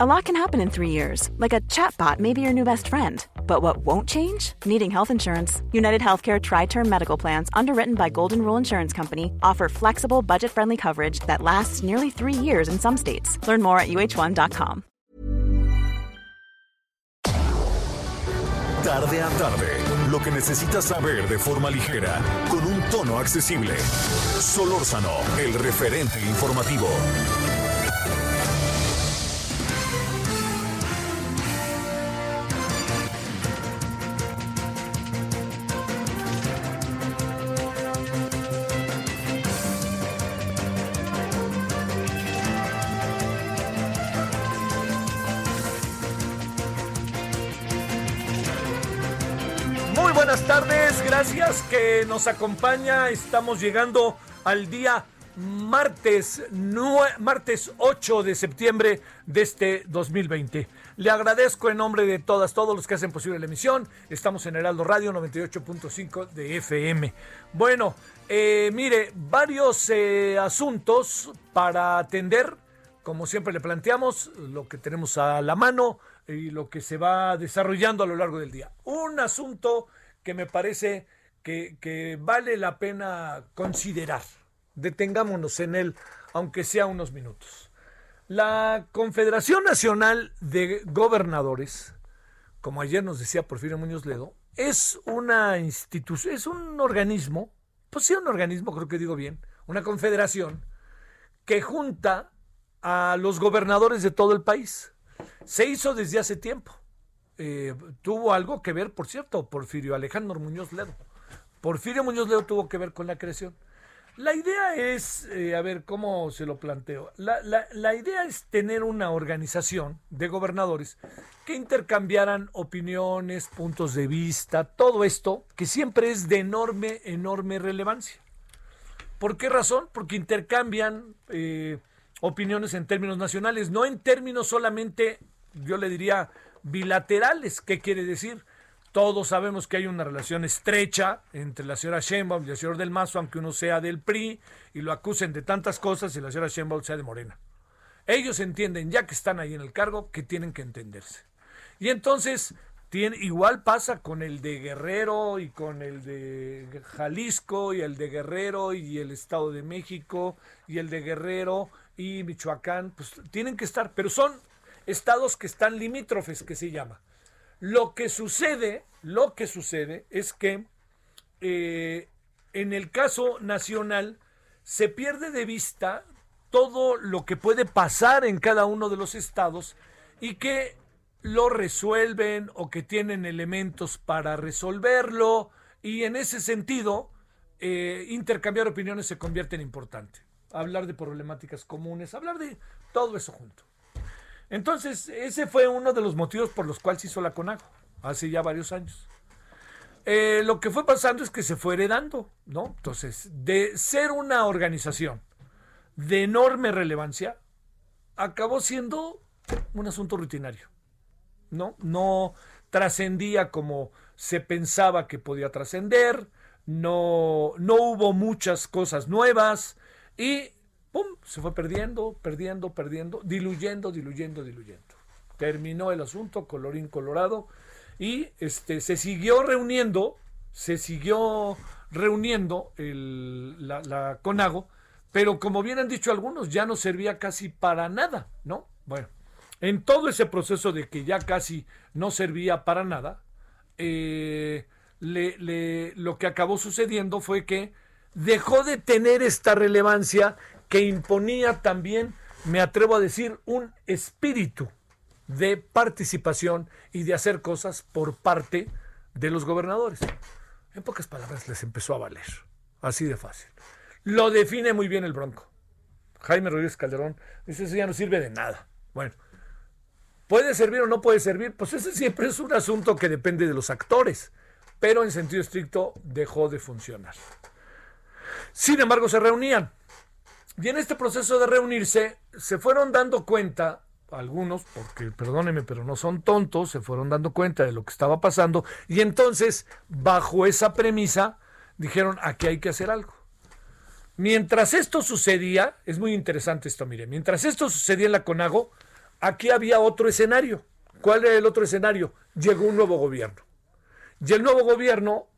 A lot can happen in three years, like a chatbot may be your new best friend. But what won't change? Needing health insurance. United Healthcare Tri Term Medical Plans, underwritten by Golden Rule Insurance Company, offer flexible, budget friendly coverage that lasts nearly three years in some states. Learn more at uh1.com. Tarde a tarde, lo que necesitas saber de forma ligera, con un tono accesible. Solórzano, el referente informativo. Que nos acompaña. Estamos llegando al día martes, martes 8 de septiembre de este 2020. Le agradezco en nombre de todas, todos los que hacen posible la emisión. Estamos en Heraldo Radio 98.5 de FM. Bueno, eh, mire, varios eh, asuntos para atender. Como siempre le planteamos, lo que tenemos a la mano y lo que se va desarrollando a lo largo del día. Un asunto que me parece que, vale la pena considerar. Detengámonos en él, aunque sea unos minutos. La Confederación Nacional de Gobernadores, como ayer nos decía Porfirio Muñoz Ledo, es una institución, es un organismo, pues sí, un organismo, creo que digo bien, una confederación que junta a los gobernadores de todo el país. Se hizo desde hace tiempo. Eh, tuvo algo que ver, por cierto, Porfirio Alejandro Muñoz Ledo. Porfirio Muñoz Ledo tuvo que ver con la creación. La idea es, eh, a ver, ¿cómo se lo planteo? La, la- la idea es tener una organización de gobernadores que intercambiaran opiniones, puntos de vista, todo esto que siempre es de enorme, enorme relevancia. ¿Por qué razón? Porque intercambian eh, opiniones en términos nacionales, no en términos solamente, yo le diría, bilaterales. ¿Qué quiere decir? Todos sabemos que hay una relación estrecha entre la señora Sheinbaum y el señor Del Mazo, aunque uno sea del PRI y lo acusen de tantas cosas y la señora Sheinbaum sea de Morena. Ellos entienden, ya que están ahí en el cargo, que tienen que entenderse. Y entonces, igual pasa con el de Guerrero y con el de Jalisco y el de Guerrero y el Estado de México y el de Guerrero y Michoacán, pues tienen que estar, pero son estados que están limítrofes, que se llama. Lo que sucede, lo que sucede es que eh, en el caso nacional se pierde de vista todo lo que puede pasar en cada uno de los estados y que lo resuelven o que tienen elementos para resolverlo y en ese sentido eh, intercambiar opiniones se convierte en importante. Hablar de problemáticas comunes, hablar de todo eso junto. Entonces, ese fue uno de los motivos por los cuales se hizo la CONAGO, hace ya varios años. Eh, lo que fue pasando es que se fue heredando, ¿no? Entonces, de ser una organización de enorme relevancia, acabó siendo un asunto rutinario, ¿no? No trascendía como se pensaba que podía trascender, no, no hubo muchas cosas nuevas y ¡pum! se fue perdiendo, perdiendo, perdiendo, diluyendo, diluyendo, diluyendo. Terminó el asunto, colorín colorado, y este, se siguió reuniendo, se siguió reuniendo el- la, CONAGO, pero como bien han dicho algunos, ya no servía casi para nada, ¿no? Bueno, en todo ese proceso de que ya casi no servía para nada, eh, le- lo que acabó sucediendo fue que dejó de tener esta relevancia que imponía también, me atrevo a decir, un espíritu de participación y de hacer cosas por parte de los gobernadores. En pocas palabras, les empezó a valer. Así de fácil. Lo define muy bien el Bronco. Jaime Rodríguez Calderón dice, eso ya no sirve de nada. Bueno, ¿puede servir o no puede servir? Pues ese siempre es un asunto que depende de los actores, pero en sentido estricto dejó de funcionar. Sin embargo, se reunían. Y en este proceso de reunirse, se fueron dando cuenta, algunos, porque perdónenme, pero no son tontos, se fueron dando cuenta de lo que estaba pasando. Y entonces, bajo esa premisa, dijeron, aquí hay que hacer algo. Mientras esto sucedía, es muy interesante esto, mire, mientras esto sucedía en la CONAGO, aquí había otro escenario. ¿Cuál era el otro escenario? Llegó un nuevo gobierno. Y el nuevo gobierno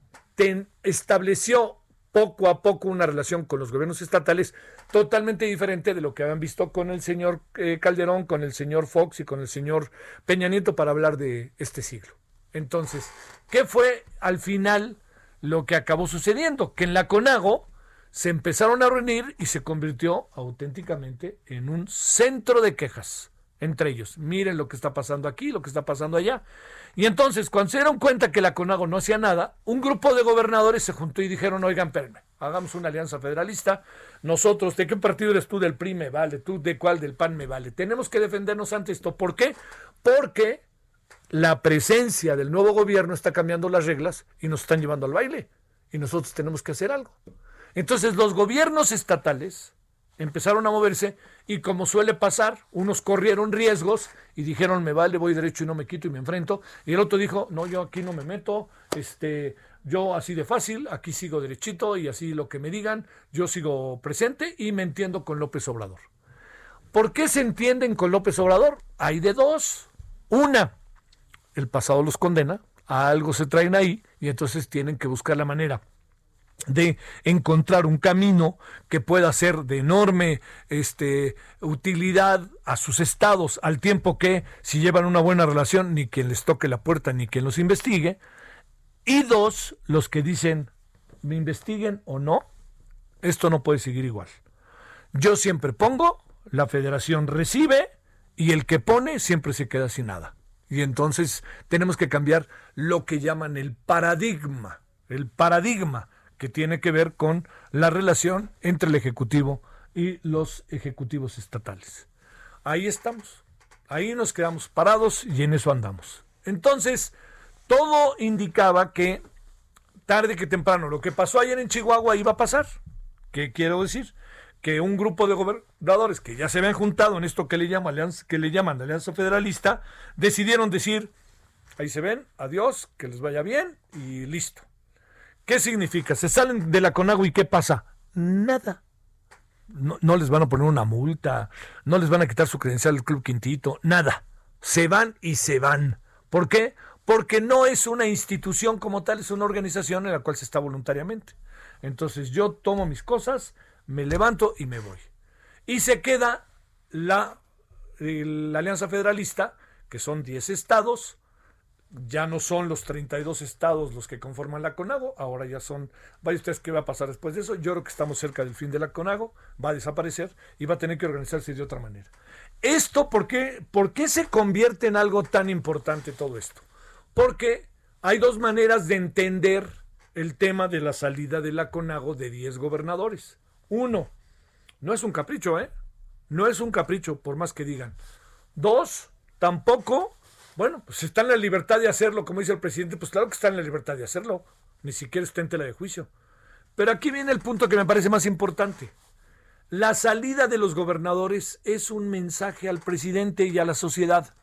estableció poco a poco una relación con los gobiernos estatales totalmente diferente de lo que habían visto con el señor eh, Calderón, con el señor Fox y con el señor Peña Nieto para hablar de este siglo. Entonces, ¿qué fue al final lo que acabó sucediendo? Que en la CONAGO se empezaron a reunir y se convirtió auténticamente en un centro de quejas entre ellos. Miren lo que está pasando aquí, lo que está pasando allá. Y entonces, cuando se dieron cuenta que la CONAGO no hacía nada, un grupo de gobernadores se juntó y dijeron, oigan, espérenme, hagamos una alianza federalista. Nosotros, ¿de qué partido eres tú? Del PRI me vale, tú de cuál del PAN me vale. Tenemos que defendernos ante esto. ¿Por qué? Porque la presencia del nuevo gobierno está cambiando las reglas y nos están llevando al baile. Y nosotros tenemos que hacer algo. Entonces, los gobiernos estatales empezaron a moverse y como suele pasar, unos corrieron riesgos y dijeron, me vale, voy derecho y no me quito y me enfrento. Y el otro dijo, no, yo aquí no me meto, este, yo así de fácil, aquí sigo derechito y así lo que me digan, yo sigo presente y me entiendo con López Obrador. ¿Por qué se entienden con López Obrador? Hay de dos. Una, el pasado los condena, a algo se traen ahí y entonces tienen que buscar la manera de encontrar un camino que pueda ser de enorme este, utilidad a sus estados, al tiempo que si llevan una buena relación, ni quien les toque la puerta, ni quien los investigue. Y dos, los que dicen, me investiguen o no, esto no puede seguir igual. Yo siempre pongo, la federación recibe y el que pone siempre se queda sin nada. Y entonces tenemos que cambiar lo que llaman el paradigma, el paradigma que tiene que ver con la relación entre el Ejecutivo y los ejecutivos estatales. Ahí estamos, ahí nos quedamos parados y en eso andamos. Entonces, todo indicaba que tarde que temprano lo que pasó ayer en Chihuahua iba a pasar. ¿Qué quiero decir? Que un grupo de gobernadores que ya se habían juntado en esto que le, llama alianza, que le llaman Alianza Federalista, decidieron decir, ahí se ven, adiós, que les vaya bien y listo. ¿Qué significa? Se salen de la Conagua y ¿qué pasa? Nada. No, les van a poner una multa, no les van a quitar su credencial del Club Quintito, nada. Se van y se van. ¿Por qué? Porque no es una institución como tal, es una organización en la cual se está voluntariamente. Entonces yo tomo mis cosas, me levanto y me voy. Y se queda la, la Alianza Federalista, que son 10 estados, ya no son los 32 estados los que conforman la CONAGO, ahora ya son, vaya ustedes qué va a pasar después de eso, yo creo que estamos cerca del fin de la CONAGO, va a desaparecer y va a tener que organizarse de otra manera. Esto, ¿por qué, ¿por qué se convierte en algo tan importante todo esto? Porque hay dos maneras de entender el tema de la salida de la CONAGO de 10 gobernadores. Uno, no es un capricho, ¿eh? No es un capricho, por más que digan. Dos, tampoco bueno, pues está en la libertad de hacerlo, como dice el presidente, pues claro que está en la libertad de hacerlo. Ni siquiera está en tela de juicio. Pero aquí viene el punto que me parece más importante. La salida de los gobernadores es un mensaje al presidente y a la sociedad.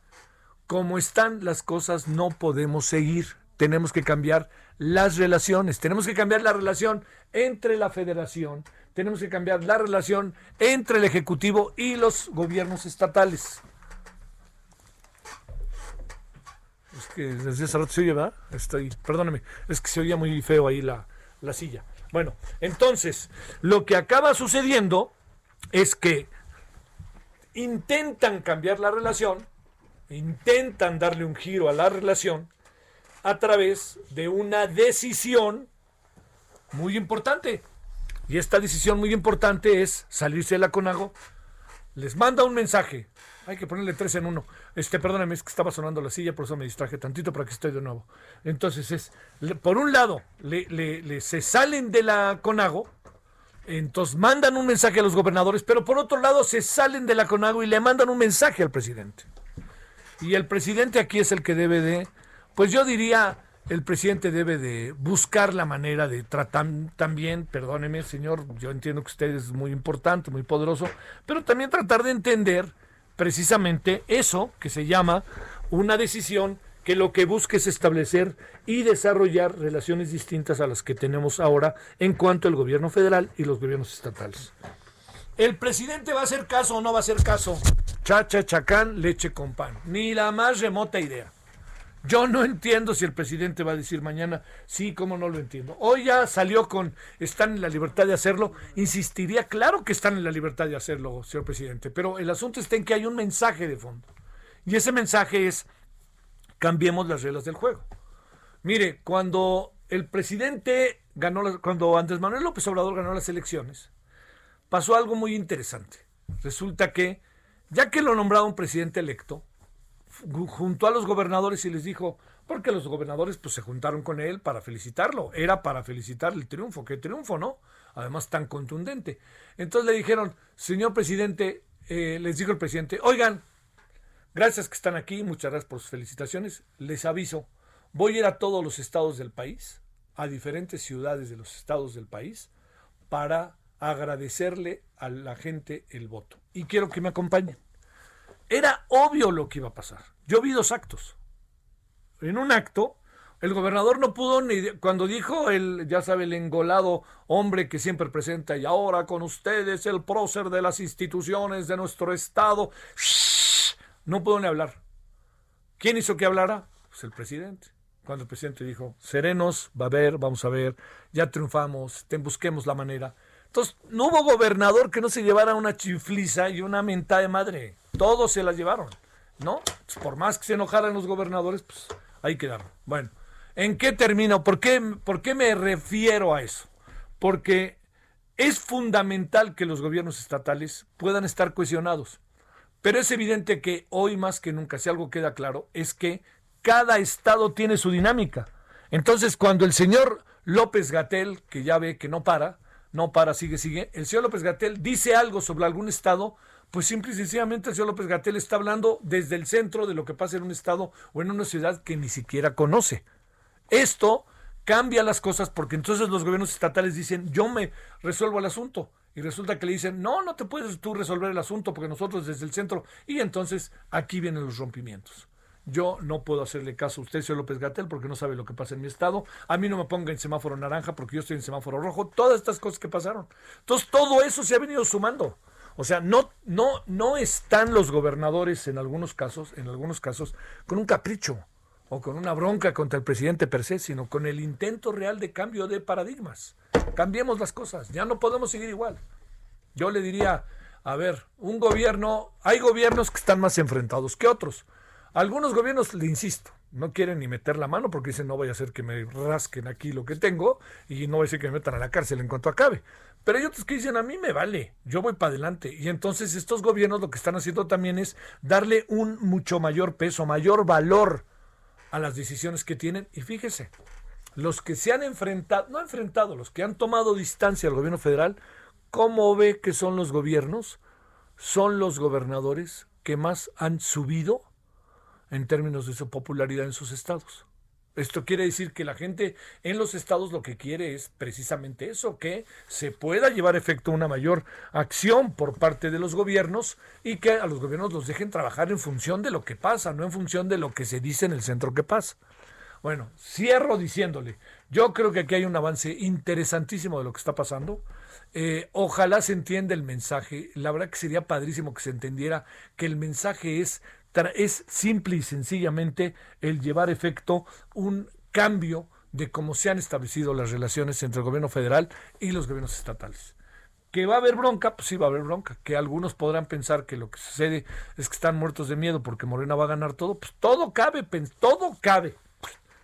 Como están las cosas, no podemos seguir. Tenemos que cambiar las relaciones. Tenemos que cambiar la relación entre la federación. Tenemos que cambiar la relación entre el Ejecutivo y los gobiernos estatales. Es que desde hace rato se oye, ¿verdad? Estoy, perdóname, es que se oía muy feo ahí la, la silla. Bueno, entonces, lo que acaba sucediendo es que intentan cambiar la relación, intentan darle un giro a la relación a través de una decisión muy importante. Y esta decisión muy importante es salirse de la CONAGO. Les manda un mensaje hay que ponerle tres en uno. Este, perdóname, es que estaba sonando la silla, por eso me distraje tantito, para que estoy de nuevo. Entonces es, por un lado, le, se salen de la CONAGO, entonces mandan un mensaje a los gobernadores, pero por otro lado se salen de la CONAGO y le mandan un mensaje al presidente. Y el presidente aquí es el que debe de, pues yo diría, el presidente debe de buscar la manera de tratar también, perdóneme señor, yo entiendo que usted es muy importante, muy poderoso, pero también tratar de entender precisamente eso que se llama una decisión que lo que busca es establecer y desarrollar relaciones distintas a las que tenemos ahora en cuanto al gobierno federal y los gobiernos estatales. ¿El presidente va a hacer caso o no va a hacer caso? Chacha, chacán, leche con pan. Ni la más remota idea. Yo no entiendo si el presidente va a decir mañana, sí, cómo no lo entiendo. Hoy ya salió con, están en la libertad de hacerlo. Insistiría, claro que están en la libertad de hacerlo, señor presidente, pero el asunto está en que hay un mensaje de fondo. Y ese mensaje es, cambiemos las reglas del juego. Mire, cuando el presidente ganó, cuando Andrés Manuel López Obrador ganó las elecciones, pasó algo muy interesante. Resulta que, ya que lo nombraron presidente electo, junto a los gobernadores y les dijo, porque los gobernadores pues se juntaron con él para felicitarlo, era para felicitar el triunfo, qué triunfo, ¿no? Además tan contundente. Entonces le dijeron, señor presidente, eh, les dijo el presidente, oigan, gracias que están aquí, muchas gracias por sus felicitaciones, les aviso, voy a ir a todos los estados del país, a diferentes ciudades de los estados del país, para agradecerle a la gente el voto. Y quiero que me acompañen. Era obvio lo que iba a pasar. Yo vi dos actos. En un acto, el gobernador no pudo ni cuando dijo el, ya sabe, el engolado hombre que siempre presenta y ahora con ustedes el prócer de las instituciones de nuestro estado, no pudo ni hablar. ¿Quién hizo que hablara? Pues el presidente. Cuando el presidente dijo, serenos, va a ver, vamos a ver, ya triunfamos, busquemos la manera. Entonces, no hubo gobernador que no se llevara una chifliza y una menta de madre. Todos se las llevaron, ¿no? Pues, por más que se enojaran los gobernadores, pues ahí quedaron. Bueno, ¿en qué termino? ¿Por qué, ¿Por qué me refiero a eso? Porque es fundamental que los gobiernos estatales puedan estar cohesionados. Pero es evidente que hoy más que nunca, si algo queda claro, es que cada estado tiene su dinámica. Entonces, cuando el señor López Gatel, que ya ve que no para, no para, sigue, sigue, el señor López Gatel dice algo sobre algún estado, pues simple y sencillamente el señor López Gatel está hablando desde el centro de lo que pasa en un estado o en una ciudad que ni siquiera conoce. Esto cambia las cosas porque entonces los gobiernos estatales dicen, yo me resuelvo el asunto. Y resulta que le dicen, no, no te puedes tú resolver el asunto porque nosotros desde el centro. Y entonces aquí vienen los rompimientos. Yo no puedo hacerle caso a usted, señor López Gatel, porque no sabe lo que pasa en mi estado. A mí no me ponga en semáforo naranja porque yo estoy en semáforo rojo. Todas estas cosas que pasaron. Entonces todo eso se ha venido sumando. O sea, no, no, no están los gobernadores en algunos casos, en algunos casos, con un capricho o con una bronca contra el presidente per se, sino con el intento real de cambio de paradigmas. Cambiemos las cosas, ya no podemos seguir igual. Yo le diría, a ver, un gobierno, hay gobiernos que están más enfrentados que otros. Algunos gobiernos, le insisto, no quieren ni meter la mano porque dicen no voy a hacer que me rasquen aquí lo que tengo y no voy a ser que me metan a la cárcel en cuanto acabe. Pero hay otros que dicen, a mí me vale, yo voy para adelante. Y entonces estos gobiernos lo que están haciendo también es darle un mucho mayor peso, mayor valor a las decisiones que tienen. Y fíjese, los que se han enfrentado, no enfrentado, los que han tomado distancia al gobierno federal, ¿cómo ve que son los gobiernos? Son los gobernadores que más han subido en términos de su popularidad en sus estados. Esto quiere decir que la gente en los estados lo que quiere es precisamente eso, que se pueda llevar efecto una mayor acción por parte de los gobiernos y que a los gobiernos los dejen trabajar en función de lo que pasa, no en función de lo que se dice en el centro que pasa. Bueno, cierro diciéndole, yo creo que aquí hay un avance interesantísimo de lo que está pasando. Eh, ojalá se entienda el mensaje. La verdad que sería padrísimo que se entendiera que el mensaje es es simple y sencillamente el llevar efecto un cambio de cómo se han establecido las relaciones entre el gobierno federal y los gobiernos estatales. Que va a haber bronca, pues sí va a haber bronca. Que algunos podrán pensar que lo que sucede es que están muertos de miedo porque Morena va a ganar todo. Pues todo cabe, todo cabe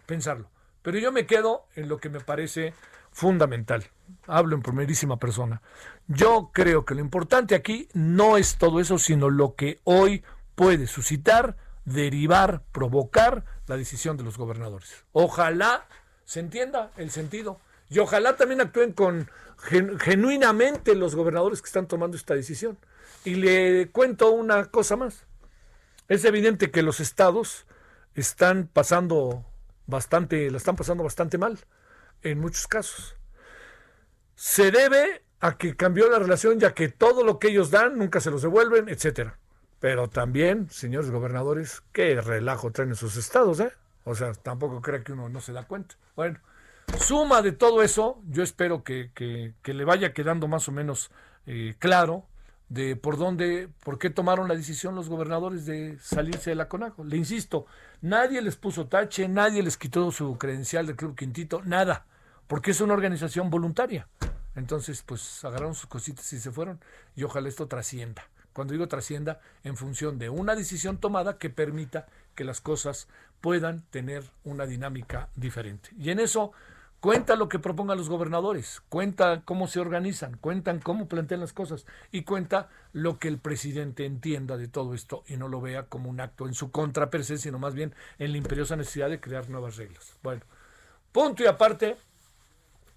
pensarlo. Pero yo me quedo en lo que me parece fundamental. Hablo en primerísima persona. Yo creo que lo importante aquí no es todo eso, sino lo que hoy puede suscitar, derivar, provocar la decisión de los gobernadores. Ojalá se entienda el sentido y ojalá también actúen con genuinamente los gobernadores que están tomando esta decisión. Y le cuento una cosa más. Es evidente que los estados están pasando bastante, la están pasando bastante mal en muchos casos. Se debe a que cambió la relación ya que todo lo que ellos dan nunca se los devuelven, etcétera. Pero también, señores gobernadores, qué relajo traen en sus estados, ¿eh? O sea, tampoco crea que uno no se da cuenta. Bueno, suma de todo eso, yo espero que, le vaya quedando más o menos eh, claro de por dónde, por qué tomaron la decisión los gobernadores de salirse de la CONAGO. Le insisto, nadie les puso tache, nadie les quitó su credencial del Club Quintito, nada, porque es una organización voluntaria. Entonces, pues agarraron sus cositas y se fueron y ojalá esto trascienda. Cuando digo trascienda, en función de una decisión tomada que permita que las cosas puedan tener una dinámica diferente. Y en eso cuenta lo que propongan los gobernadores, cuenta cómo se organizan, cuentan cómo plantean las cosas y cuenta lo que el presidente entienda de todo esto y no lo vea como un acto en su contra per se, sino más bien en la imperiosa necesidad de crear nuevas reglas. Bueno, punto y aparte,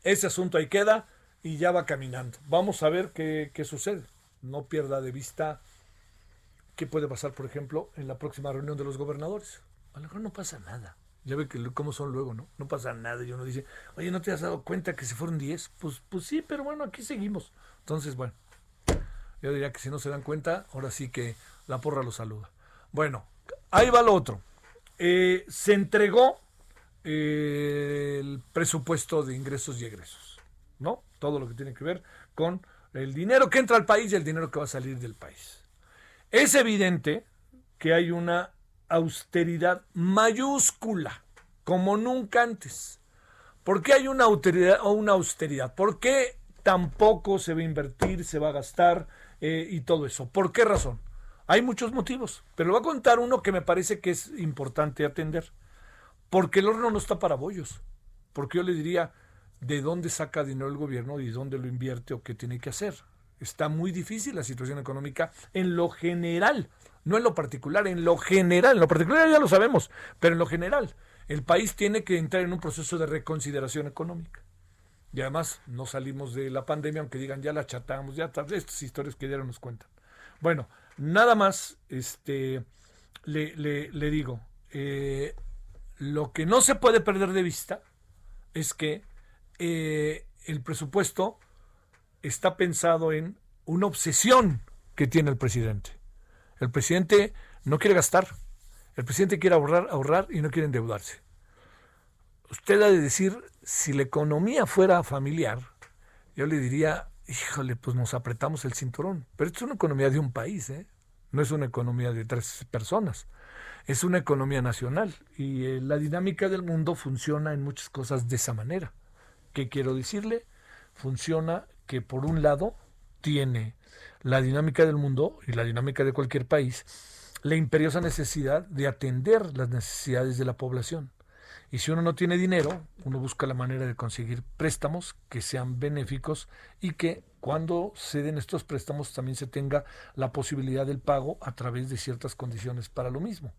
ese asunto ahí queda y ya va caminando. Vamos a ver qué, qué sucede no pierda de vista qué puede pasar, por ejemplo, en la próxima reunión de los gobernadores. A lo mejor no pasa nada. Ya ve que cómo son luego, ¿no? No pasa nada. Y uno dice, oye, ¿no te has dado cuenta que se fueron 10? Pues, pues sí, pero bueno, aquí seguimos. Entonces, bueno, yo diría que si no se dan cuenta, ahora sí que la porra los saluda. Bueno, ahí va lo otro. Eh, se entregó eh, el presupuesto de ingresos y egresos, ¿no? Todo lo que tiene que ver con el dinero que entra al país y el dinero que va a salir del país. Es evidente que hay una austeridad mayúscula, como nunca antes. ¿Por qué hay una austeridad o una austeridad? ¿Por qué tampoco se va a invertir, se va a gastar eh, y todo eso? ¿Por qué razón? Hay muchos motivos, pero voy a contar uno que me parece que es importante atender. Porque el horno no está para bollos. Porque yo le diría, de dónde saca dinero el gobierno y dónde lo invierte o qué tiene que hacer. Está muy difícil la situación económica en lo general, no en lo particular, en lo general. En lo particular ya lo sabemos, pero en lo general, el país tiene que entrar en un proceso de reconsideración económica. Y además no salimos de la pandemia, aunque digan ya la chatamos, ya estas historias que dieron nos cuentan. Bueno, nada más este, le, le, digo, eh, lo que no se puede perder de vista es que eh, el presupuesto está pensado en una obsesión que tiene el presidente. El presidente no quiere gastar, el presidente quiere ahorrar, ahorrar y no quiere endeudarse. Usted ha de decir, si la economía fuera familiar, yo le diría, híjole, pues nos apretamos el cinturón. Pero esto es una economía de un país, ¿eh? no es una economía de tres personas, es una economía nacional y eh, la dinámica del mundo funciona en muchas cosas de esa manera. ¿Qué quiero decirle? Funciona que por un lado tiene la dinámica del mundo y la dinámica de cualquier país, la imperiosa necesidad de atender las necesidades de la población. Y si uno no tiene dinero, uno busca la manera de conseguir préstamos que sean benéficos y que cuando se den estos préstamos también se tenga la posibilidad del pago a través de ciertas condiciones para lo mismo.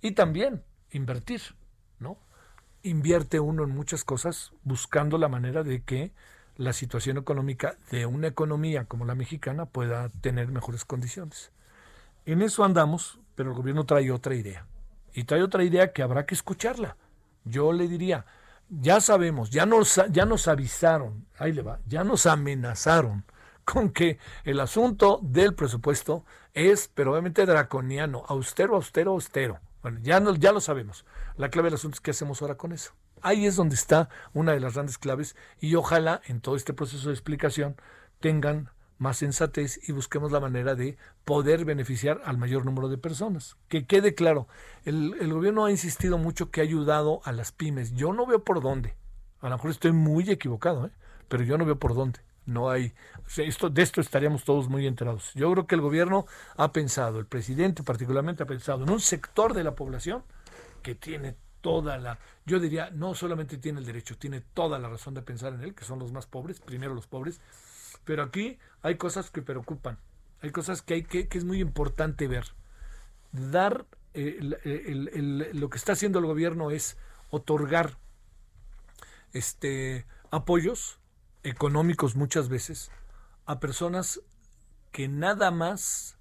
Y también invertir, ¿no? Invierte uno en muchas cosas buscando la manera de que la situación económica de una economía como la mexicana pueda tener mejores condiciones. En eso andamos, pero el gobierno trae otra idea. Y trae otra idea que habrá que escucharla. Yo le diría, ya sabemos, ya nos, ya nos avisaron, ahí le va, ya nos amenazaron con que el asunto del presupuesto es, pero obviamente draconiano, austero, austero, austero. Bueno, ya, no, ya lo sabemos. La clave del asunto es qué hacemos ahora con eso. Ahí es donde está una de las grandes claves y ojalá en todo este proceso de explicación tengan más sensatez y busquemos la manera de poder beneficiar al mayor número de personas. Que quede claro, el, gobierno ha insistido mucho que ha ayudado a las pymes. Yo no veo por dónde. A lo mejor estoy muy equivocado, ¿eh? pero yo no veo por dónde. No hay, esto, de esto estaríamos todos muy enterados. Yo creo que el gobierno ha pensado, el presidente particularmente ha pensado en un sector de la población que tiene toda la, yo diría, no solamente tiene el derecho, tiene toda la razón de pensar en él, que son los más pobres, primero los pobres, pero aquí hay cosas que preocupan, hay cosas que hay que, que es muy importante ver. Dar, eh, lo que está haciendo el gobierno es otorgar este apoyos económicos muchas veces a personas que nada más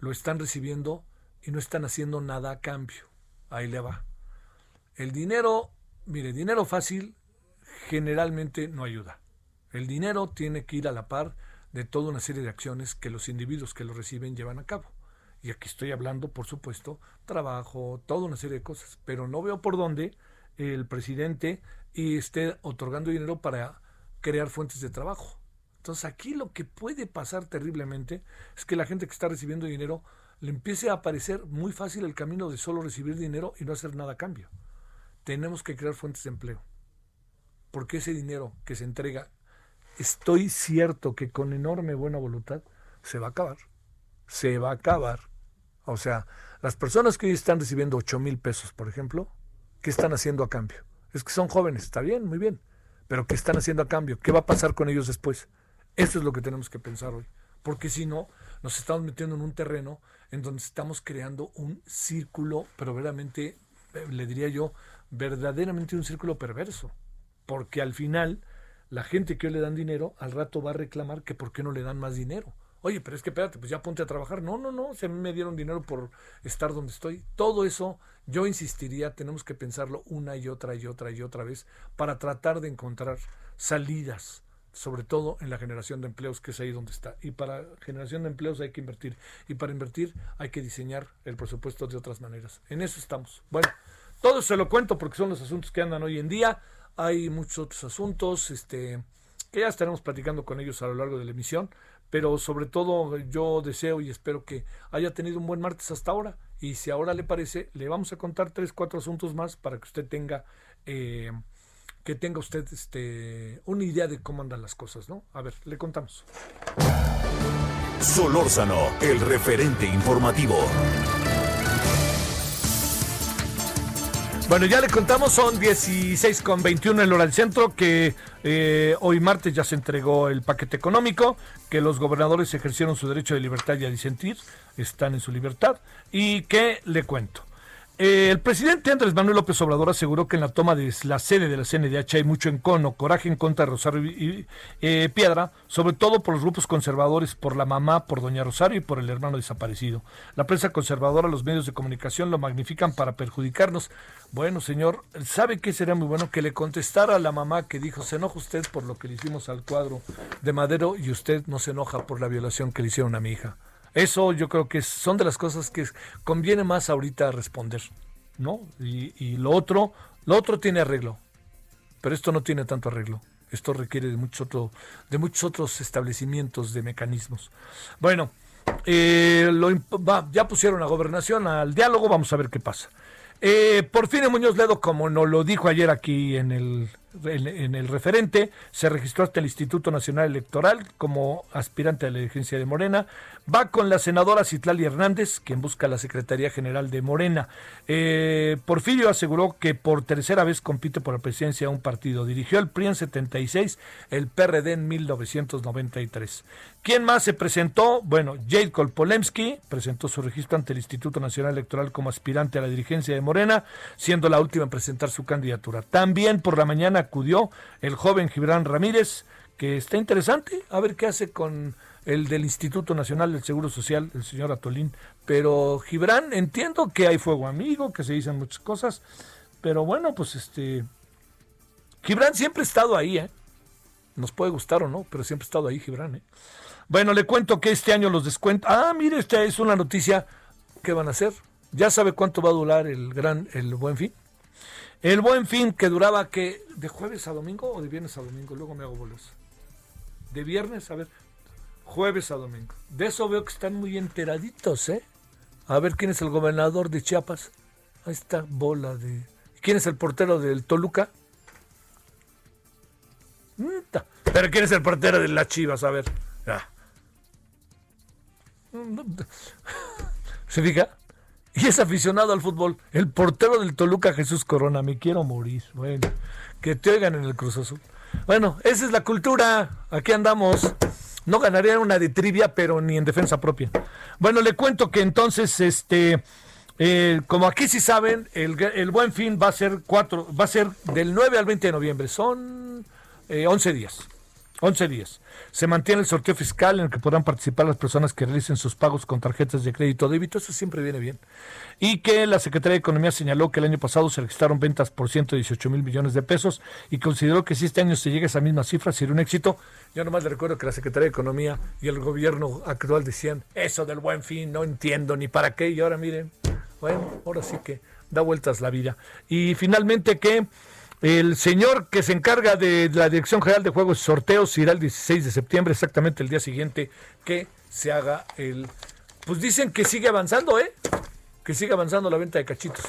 lo están recibiendo y no están haciendo nada a cambio. Ahí le va. El dinero, mire, dinero fácil generalmente no ayuda. El dinero tiene que ir a la par de toda una serie de acciones que los individuos que lo reciben llevan a cabo. Y aquí estoy hablando, por supuesto, trabajo, toda una serie de cosas. Pero no veo por dónde el presidente esté otorgando dinero para crear fuentes de trabajo, Entonces aquí lo que puede pasar terriblemente es que la gente que está recibiendo dinero le empiece a parecer muy fácil el camino de solo recibir dinero y no hacer nada a cambio. Tenemos que crear fuentes de empleo. Porque ese dinero que se entrega, estoy cierto que con enorme buena voluntad, se va a acabar. Se va a acabar. O sea, las personas que hoy están recibiendo 8 mil pesos, por ejemplo, ¿qué están haciendo a cambio? Es que son jóvenes, está bien, muy bien. Pero ¿qué están haciendo a cambio? ¿Qué va a pasar con ellos después? Eso es lo que tenemos que pensar hoy. Porque si no, nos estamos metiendo en un terreno en donde estamos creando un círculo, pero verdaderamente, eh, le diría yo, verdaderamente un círculo perverso. Porque al final, la gente que hoy le dan dinero, al rato va a reclamar que por qué no le dan más dinero. Oye, pero es que espérate, pues ya ponte a trabajar. No, no, no, si a mí me dieron dinero por estar donde estoy. Todo eso, yo insistiría, tenemos que pensarlo una y otra y otra y otra vez para tratar de encontrar salidas sobre todo en la generación de empleos, que es ahí donde está. Y para generación de empleos hay que invertir. Y para invertir hay que diseñar el presupuesto de otras maneras. En eso estamos. Bueno, todo se lo cuento porque son los asuntos que andan hoy en día. Hay muchos otros asuntos este, que ya estaremos platicando con ellos a lo largo de la emisión. Pero sobre todo yo deseo y espero que haya tenido un buen martes hasta ahora. Y si ahora le parece, le vamos a contar tres, cuatro asuntos más para que usted tenga... Eh, que tenga usted este, una idea de cómo andan las cosas, ¿no? A ver, le contamos. Solórzano, el referente informativo. Bueno, ya le contamos, son 16 con 21 en hora del centro, que eh, hoy martes ya se entregó el paquete económico, que los gobernadores ejercieron su derecho de libertad y a disentir, están en su libertad, y que le cuento. Eh, el presidente Andrés Manuel López Obrador aseguró que en la toma de la sede de la CNDH hay mucho encono, coraje en contra de Rosario y, eh, Piedra, sobre todo por los grupos conservadores, por la mamá, por doña Rosario y por el hermano desaparecido. La prensa conservadora, los medios de comunicación lo magnifican para perjudicarnos. Bueno, señor, ¿sabe qué sería muy bueno? Que le contestara a la mamá que dijo, se enoja usted por lo que le hicimos al cuadro de Madero y usted no se enoja por la violación que le hicieron a mi hija. Eso yo creo que son de las cosas que conviene más ahorita responder, ¿no? Y, lo otro, lo otro tiene arreglo, pero esto no tiene tanto arreglo. Esto requiere de, mucho otro, de muchos otros establecimientos de mecanismos. Bueno, eh, lo, ya pusieron a gobernación al diálogo, vamos a ver qué pasa. Eh, por fin Muñoz Ledo, como nos lo dijo ayer aquí en el en, el referente, se registró hasta el Instituto Nacional Electoral como aspirante a la dirigencia de Morena. Va con la senadora Citlali Hernández, quien busca la Secretaría General de Morena. Eh, Porfirio aseguró que por tercera vez compite por la presidencia de un partido. Dirigió el PRI en 76, el PRD en 1993. ¿Quién más se presentó? Bueno, Jade Kolpolemsky presentó su registro ante el Instituto Nacional Electoral como aspirante a la dirigencia de Morena, siendo la última en presentar su candidatura. También por la mañana acudió el joven Gibran Ramírez, que está interesante, a ver qué hace con el del Instituto Nacional del Seguro Social, el señor Atolín. Pero Gibran, entiendo que hay fuego amigo, que se dicen muchas cosas, pero bueno, pues este... Gibran siempre ha estado ahí, ¿eh? Nos puede gustar o no, pero siempre ha estado ahí Gibran, ¿eh? Bueno, le cuento que este año los descuentos... Ah, mire, esta es una noticia que van a hacer. ¿Ya sabe cuánto va a durar el gran, el buen fin? El buen fin que duraba que de jueves a domingo o de viernes a domingo, luego me hago bolos. De viernes, a ver, jueves a domingo. De eso veo que están muy enteraditos, ¿eh? A ver quién es el gobernador de Chiapas. Ahí está, bola de. ¿Quién es el portero del Toluca? Pero ¿quién es el portero de las Chivas? A ver. ¿Se fija? y es aficionado al fútbol. El portero del Toluca, Jesús Corona, me quiero morir. Bueno, que te oigan en el Cruz Azul. Bueno, esa es la cultura. Aquí andamos. No ganaría una de trivia, pero ni en defensa propia. Bueno, le cuento que entonces, este, eh, como aquí sí saben, el, buen fin va a ser cuatro, va a ser del 9 al 20 de noviembre. Son eh, 11 días. 11 días. Se mantiene el sorteo fiscal en el que podrán participar las personas que realicen sus pagos con tarjetas de crédito o débito. Eso siempre viene bien. Y que la Secretaría de Economía señaló que el año pasado se registraron ventas por 118 mil millones de pesos y consideró que si este año se llega a esa misma cifra sería un éxito. Yo nomás le recuerdo que la Secretaría de Economía y el gobierno actual decían eso del buen fin, no entiendo ni para qué. Y ahora miren, bueno, ahora sí que da vueltas la vida. Y finalmente que El señor que se encarga de la Dirección General de Juegos y Sorteos irá el 16 de septiembre, exactamente el día siguiente que se haga el... Pues dicen que sigue avanzando, ¿eh? Que sigue avanzando la venta de cachitos.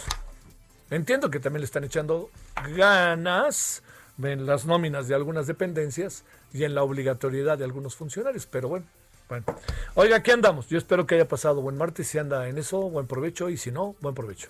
Entiendo que también le están echando ganas en las nóminas de algunas dependencias y en la obligatoriedad de algunos funcionarios, pero bueno. Bueno, oiga, ¿qué andamos? Yo espero que haya pasado buen martes. Si anda en eso, buen provecho. Y si no, buen provecho.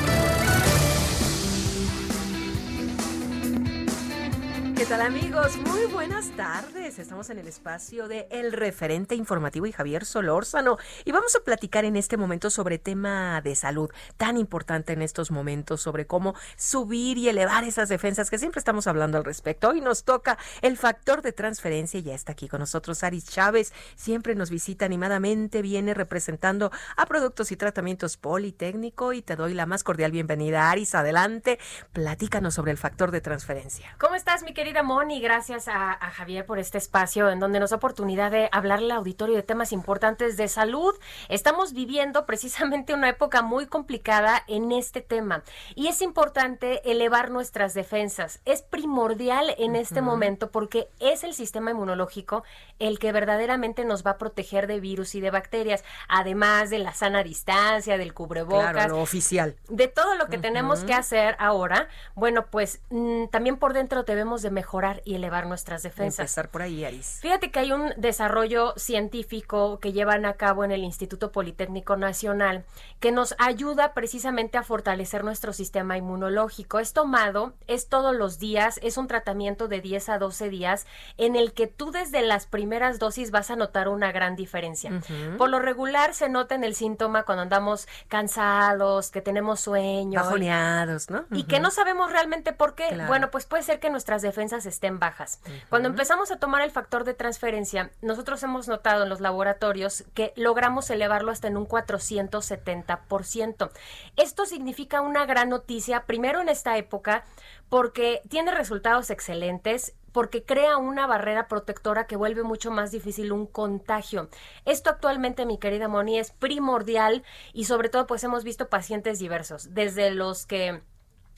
Tal amigos? Muy buenas tardes. Estamos en el espacio de El Referente Informativo y Javier Solórzano y vamos a platicar en este momento sobre tema de salud tan importante en estos momentos, sobre cómo subir y elevar esas defensas que siempre estamos hablando al respecto. Hoy nos toca el factor de transferencia y ya está aquí con nosotros Aris Chávez. Siempre nos visita animadamente, viene representando a Productos y Tratamientos Politécnico y te doy la más cordial bienvenida. Aris, adelante, platícanos sobre el factor de transferencia. ¿Cómo estás, mi querida? Querida Moni, gracias a, a, Javier por este espacio en donde nos da oportunidad de hablarle al auditorio de temas importantes de salud. Estamos viviendo precisamente una época muy complicada en este tema y es importante elevar nuestras defensas. Es primordial en este uh -huh. momento porque es el sistema inmunológico el que verdaderamente nos va a proteger de virus y de bacterias, además de la sana distancia, del cubrebocas. Claro, lo oficial. De todo lo que uh -huh. tenemos que hacer ahora. Bueno, pues mmm, también por dentro debemos de mejorar y elevar nuestras defensas. Empezar por ahí, Aris. Fíjate que hay un desarrollo científico que llevan a cabo en el Instituto Politécnico Nacional que nos ayuda precisamente a fortalecer nuestro sistema inmunológico. Es tomado, es todos los días, es un tratamiento de 10 a 12 días en el que tú desde las primeras dosis vas a notar una gran diferencia. Uh -huh. Por lo regular se nota en el síntoma cuando andamos cansados, que tenemos sueño. Bajoneados, ¿no? Uh -huh. Y que no sabemos realmente por qué. Claro. Bueno, pues puede ser que nuestras defensas estén bajas. Uh -huh. Cuando empezamos a tomar el factor de transferencia, nosotros hemos notado en los laboratorios que logramos elevarlo hasta en un 470%. Esto significa una gran noticia, primero en esta época, porque tiene resultados excelentes porque crea una barrera protectora que vuelve mucho más difícil un contagio. Esto actualmente, mi querida Moni, es primordial y sobre todo pues hemos visto pacientes diversos, desde los que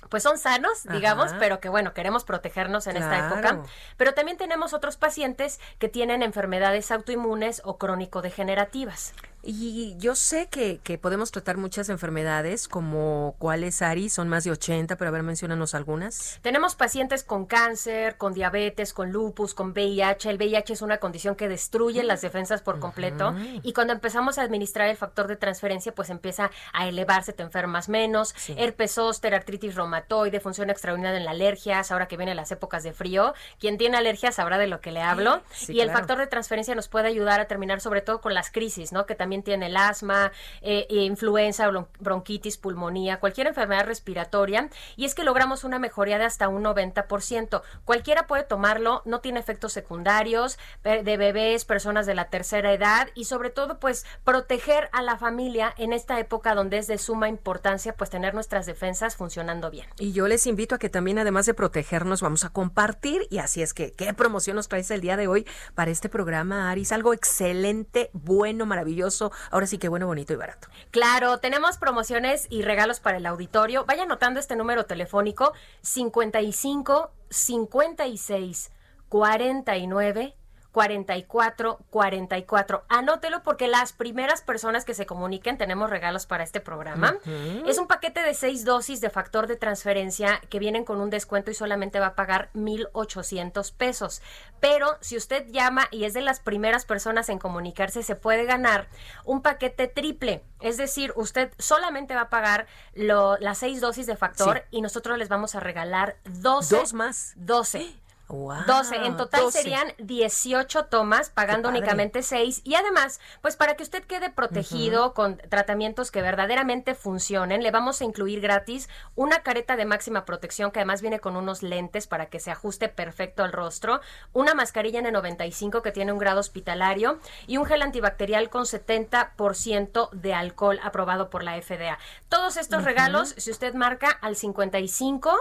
pues son sanos, digamos, Ajá. pero que bueno, queremos protegernos en claro. esta época. Pero también tenemos otros pacientes que tienen enfermedades autoinmunes o crónico-degenerativas. Y yo sé que, que, podemos tratar muchas enfermedades, como cuáles, Ari, son más de 80, pero a ver, menciónanos algunas. Tenemos pacientes con cáncer, con diabetes, con lupus, con VIH. El VIH es una condición que destruye las defensas por completo. Uh -huh. Y cuando empezamos a administrar el factor de transferencia, pues empieza a elevarse, te enfermas menos. Sí. Herpes zóster, artritis reumatoide, función extraordinaria en las alergias, ahora que vienen las épocas de frío. Quien tiene alergias sabrá de lo que le hablo. Sí, y el factor de transferencia nos puede ayudar a terminar sobre todo con las crisis, ¿no? Que también tiene el asma, eh, influenza, bronquitis, pulmonía, cualquier enfermedad respiratoria. Y es que logramos una mejoría de hasta un 90%. Cualquiera puede tomarlo, no tiene efectos secundarios de bebés, personas de la tercera edad y sobre todo pues proteger a la familia en esta época donde es de suma importancia pues tener nuestras defensas funcionando bien. Y yo les invito a que también además de protegernos vamos a compartir y así es que qué promoción nos traes el día de hoy para este programa Aris, algo excelente, bueno, maravilloso ahora sí que bueno, bonito y barato. Claro, tenemos promociones y regalos para el auditorio. Vaya anotando este número telefónico 55 56 49 44 44. Anótelo porque las primeras personas que se comuniquen tenemos regalos para este programa. Uh -huh. Es un paquete de seis dosis de factor de transferencia que vienen con un descuento y solamente va a pagar 1,800 pesos. Pero si usted llama y es de las primeras personas en comunicarse, se puede ganar un paquete triple. Es decir, usted solamente va a pagar lo, las seis dosis de factor sí. y nosotros les vamos a regalar 12. Dos más. 12. Wow, 12. En total 12. serían 18 tomas, pagando únicamente 6. Y además, pues para que usted quede protegido uh -huh. con tratamientos que verdaderamente funcionen, le vamos a incluir gratis una careta de máxima protección que además viene con unos lentes para que se ajuste perfecto al rostro, una mascarilla N95 que tiene un grado hospitalario y un gel antibacterial con 70% de alcohol aprobado por la FDA. Todos estos uh -huh. regalos, si usted marca al 55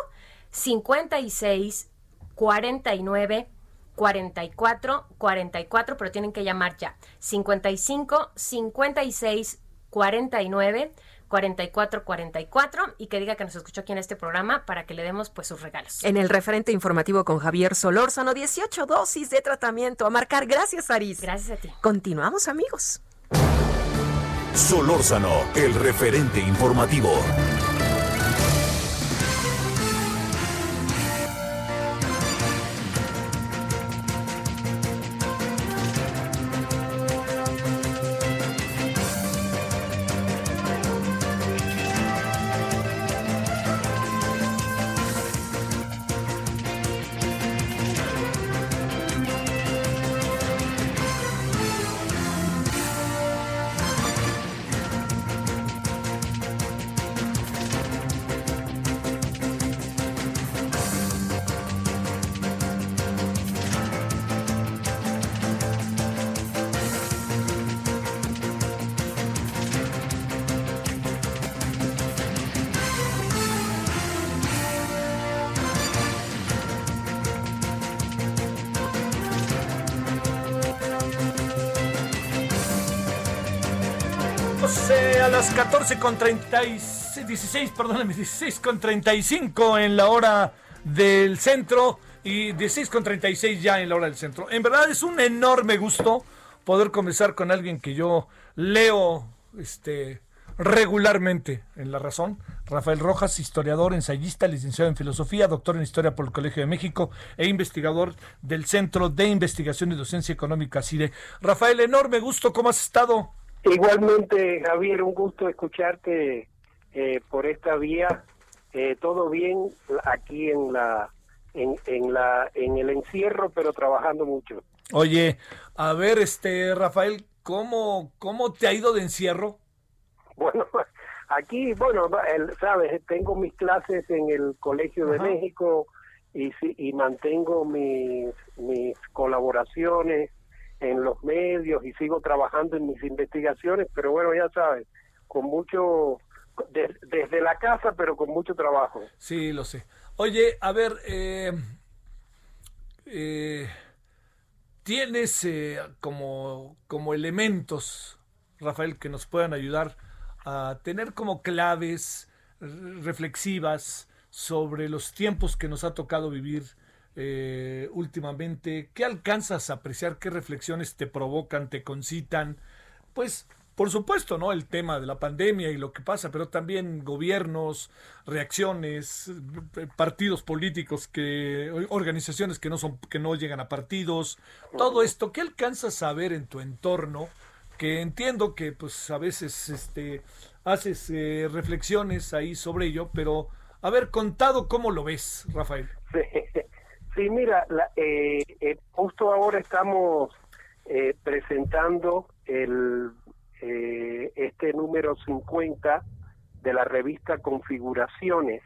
56 49 44 44, pero tienen que llamar ya. 55 56 49 44 44 y que diga que nos escuchó aquí en este programa para que le demos pues sus regalos. En el referente informativo con Javier Solórzano, 18 dosis de tratamiento a marcar. Gracias, Aris. Gracias a ti. Continuamos, amigos. Solórzano, el referente informativo. Con 36, 16, perdóname, 16 con 35 en la hora del centro y 16 con 36 ya en la hora del centro. En verdad es un enorme gusto poder conversar con alguien que yo leo este regularmente en La Razón. Rafael Rojas, historiador, ensayista, licenciado en filosofía, doctor en historia por el Colegio de México e investigador del Centro de Investigación y Docencia Económica CIDE. Rafael, enorme gusto, ¿cómo has estado? Igualmente, Javier, un gusto escucharte eh, por esta vía. Eh, todo bien aquí en la en, en la en el encierro, pero trabajando mucho. Oye, a ver, este Rafael, ¿cómo cómo te ha ido de encierro? Bueno, aquí, bueno, sabes, tengo mis clases en el Colegio de México y y mantengo mis mis colaboraciones en los medios y sigo trabajando en mis investigaciones, pero bueno, ya sabes, con mucho, desde la casa, pero con mucho trabajo. Sí, lo sé. Oye, a ver, eh, eh, ¿tienes eh, como, como elementos, Rafael, que nos puedan ayudar a tener como claves reflexivas sobre los tiempos que nos ha tocado vivir eh, últimamente? ¿Qué alcanzas a apreciar? ¿Qué reflexiones te provocan, te concitan? Pues, por supuesto, ¿no? El tema de la pandemia y lo que pasa, pero también gobiernos, reacciones, eh, partidos políticos que, organizaciones que no son, que no llegan a partidos, todo esto, ¿qué alcanzas a ver en tu entorno? Que entiendo que pues a veces este haces eh, reflexiones ahí sobre ello, pero haber contado cómo lo ves, Rafael. Sí, mira, eh, eh, justo ahora estamos eh, presentando el este número 50 de la revista Configuraciones,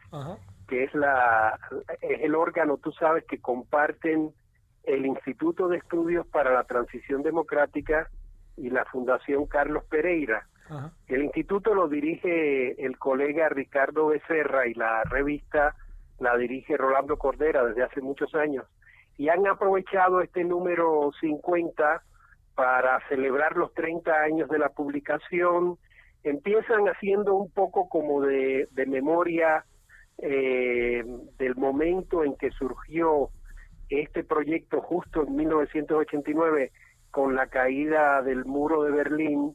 que es la es el órgano, tú sabes, que comparten el Instituto de Estudios para la Transición Democrática y la Fundación Carlos Pereira. El instituto lo dirige el colega Ricardo Becerra y la revista la dirige Rolando Cordera desde hace muchos años, y han aprovechado este número 50 para celebrar los 30 años de la publicación. Empiezan haciendo un poco como de, memoria eh, del momento en que surgió este proyecto justo en 1989 con la caída del muro de Berlín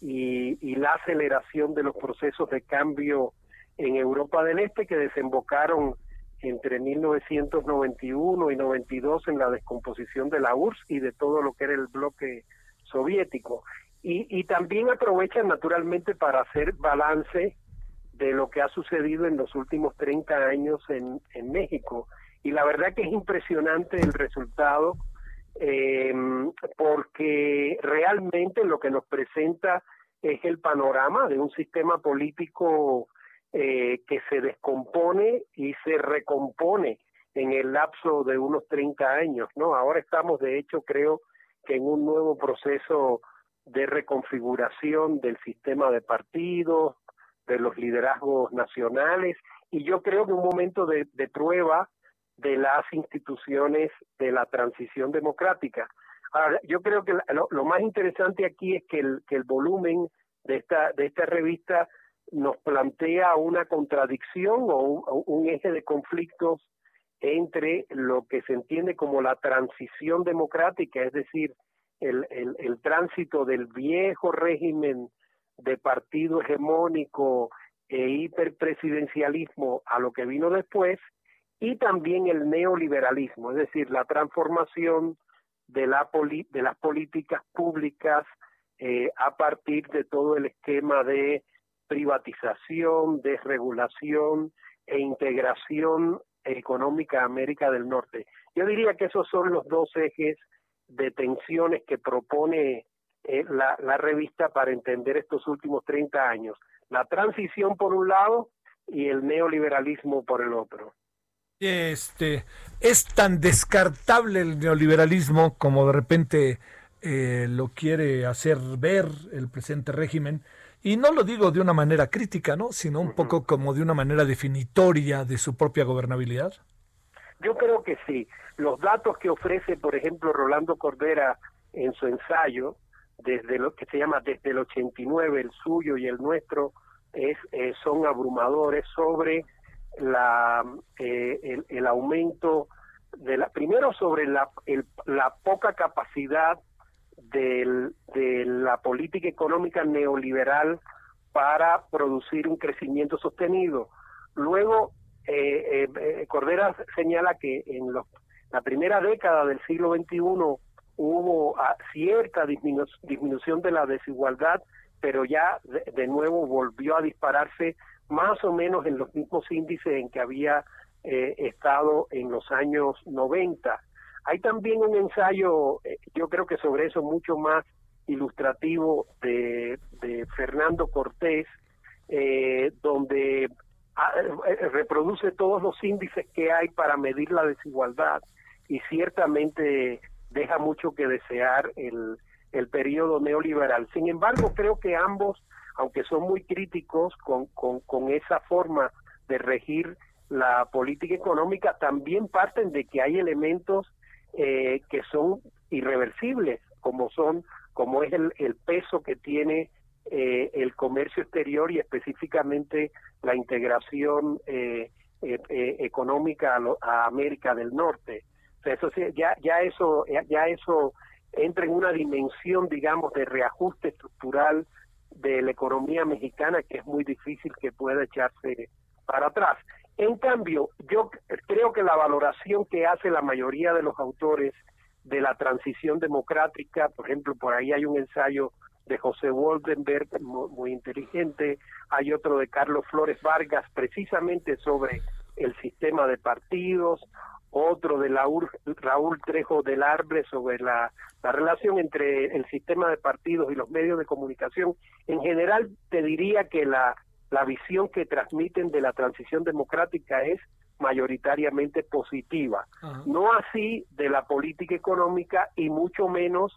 y, y la aceleración de los procesos de cambio en Europa del Este que desembocaron entre 1991 y 92 en la descomposición de la URSS y de todo lo que era el bloque soviético. Y, y también aprovechan naturalmente para hacer balance de lo que ha sucedido en los últimos 30 años en, en México. Y la verdad que es impresionante el resultado, eh, porque realmente lo que nos presenta es el panorama de un sistema político eh, que se descompone y se recompone en el lapso de unos 30 años, ¿no? Ahora estamos, de hecho, creo que en un nuevo proceso de reconfiguración del sistema de partidos, de los liderazgos nacionales, y yo creo que un momento de, prueba de las instituciones de la transición democrática. Ahora, yo creo que lo, más interesante aquí es que el, que el volumen de esta, de esta revista nos plantea una contradicción o un, eje de conflictos entre lo que se entiende como la transición democrática, es decir, el, tránsito del viejo régimen de partido hegemónico e hiperpresidencialismo a lo que vino después, y también el neoliberalismo, es decir, la transformación de, la de las políticas públicas eh, a partir de todo el esquema de privatización, desregulación e integración económica América del Norte. Yo diría que esos son los dos ejes de tensiones que propone eh, la, la revista para entender estos últimos 30 años. La transición por un lado y el neoliberalismo por el otro. Este, es tan descartable el neoliberalismo como de repente eh, lo quiere hacer ver el presente régimen. Y no lo digo de una manera crítica, ¿no? Sino un poco como de una manera definitoria de su propia gobernabilidad. Yo creo que sí. Los datos que ofrece, por ejemplo, Rolando Cordera en su ensayo, desde lo que se llama desde el 89, el suyo y el nuestro, es, eh, son abrumadores sobre la, eh, el, aumento de la, primero sobre la, la poca capacidad del, de la política económica neoliberal para producir un crecimiento sostenido. Luego, eh, eh, Cordera señala que en los, la primera década del siglo XXI hubo ah, cierta disminución de la desigualdad, pero ya de, nuevo volvió a dispararse más o menos en los mismos índices en que había eh, estado en los años 90. Hay también un ensayo, eh, yo creo que sobre eso mucho más ilustrativo de, de Fernando Cortés, eh, donde ah, reproduce todos los índices que hay para medir la desigualdad y ciertamente deja mucho que desear el, el periodo neoliberal. Sin embargo, creo que ambos aunque son muy críticos con, con, esa forma de regir la política económica, también parten de que hay elementos eh, que son irreversibles, como son, como es el, el peso que tiene eh, el comercio exterior y específicamente la integración eh, económica a, América del Norte. eso ya, ya eso, ya eso entra en una dimensión, digamos, de reajuste estructural de la economía mexicana que es muy difícil que pueda echarse para atrás. En cambio, yo creo que la valoración que hace la mayoría de los autores de la transición democrática, por ejemplo, por ahí hay un ensayo de José Woldenberg, muy, inteligente, hay otro de Carlos Flores Vargas, precisamente sobre el sistema de partidos, otro de Raúl Trejo del Arbre sobre la, relación entre el sistema de partidos y los medios de comunicación. En general, te diría que la, la visión que transmiten de la transición democrática es mayoritariamente positiva. No así de la política económica y mucho menos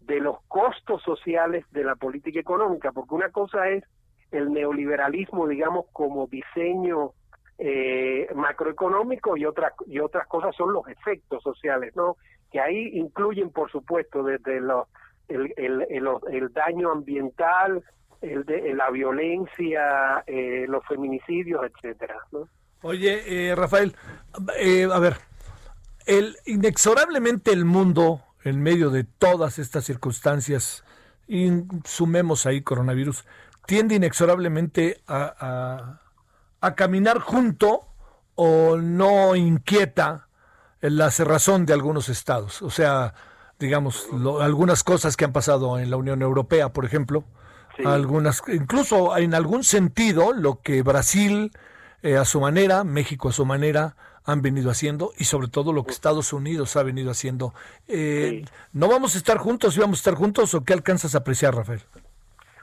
de los costos sociales de la política económica, porque una cosa es el neoliberalismo, digamos, como diseño eh, macroeconómico y otras y otras cosas son los efectos sociales, ¿no? Que ahí incluyen, por supuesto, desde los el, el, el, daño ambiental, el de la violencia, eh, los feminicidios, etcétera. Oye, eh, Rafael, eh, a ver, el inexorablemente el mundo en medio de todas estas circunstancias, y sumemos ahí coronavirus, tiende inexorablemente a a caminar junto o no inquieta la cerrazón de algunos estados. O sea, digamos, algunas cosas que han pasado en la Unión Europea, por ejemplo, algunas, incluso en algún sentido, lo que Brasil eh, a su manera, México a su manera, han venido haciendo y sobre todo lo que Estados Unidos ha venido haciendo. Eh, ¿No vamos a estar juntos y vamos a estar juntos o qué alcanzas a apreciar, Rafael?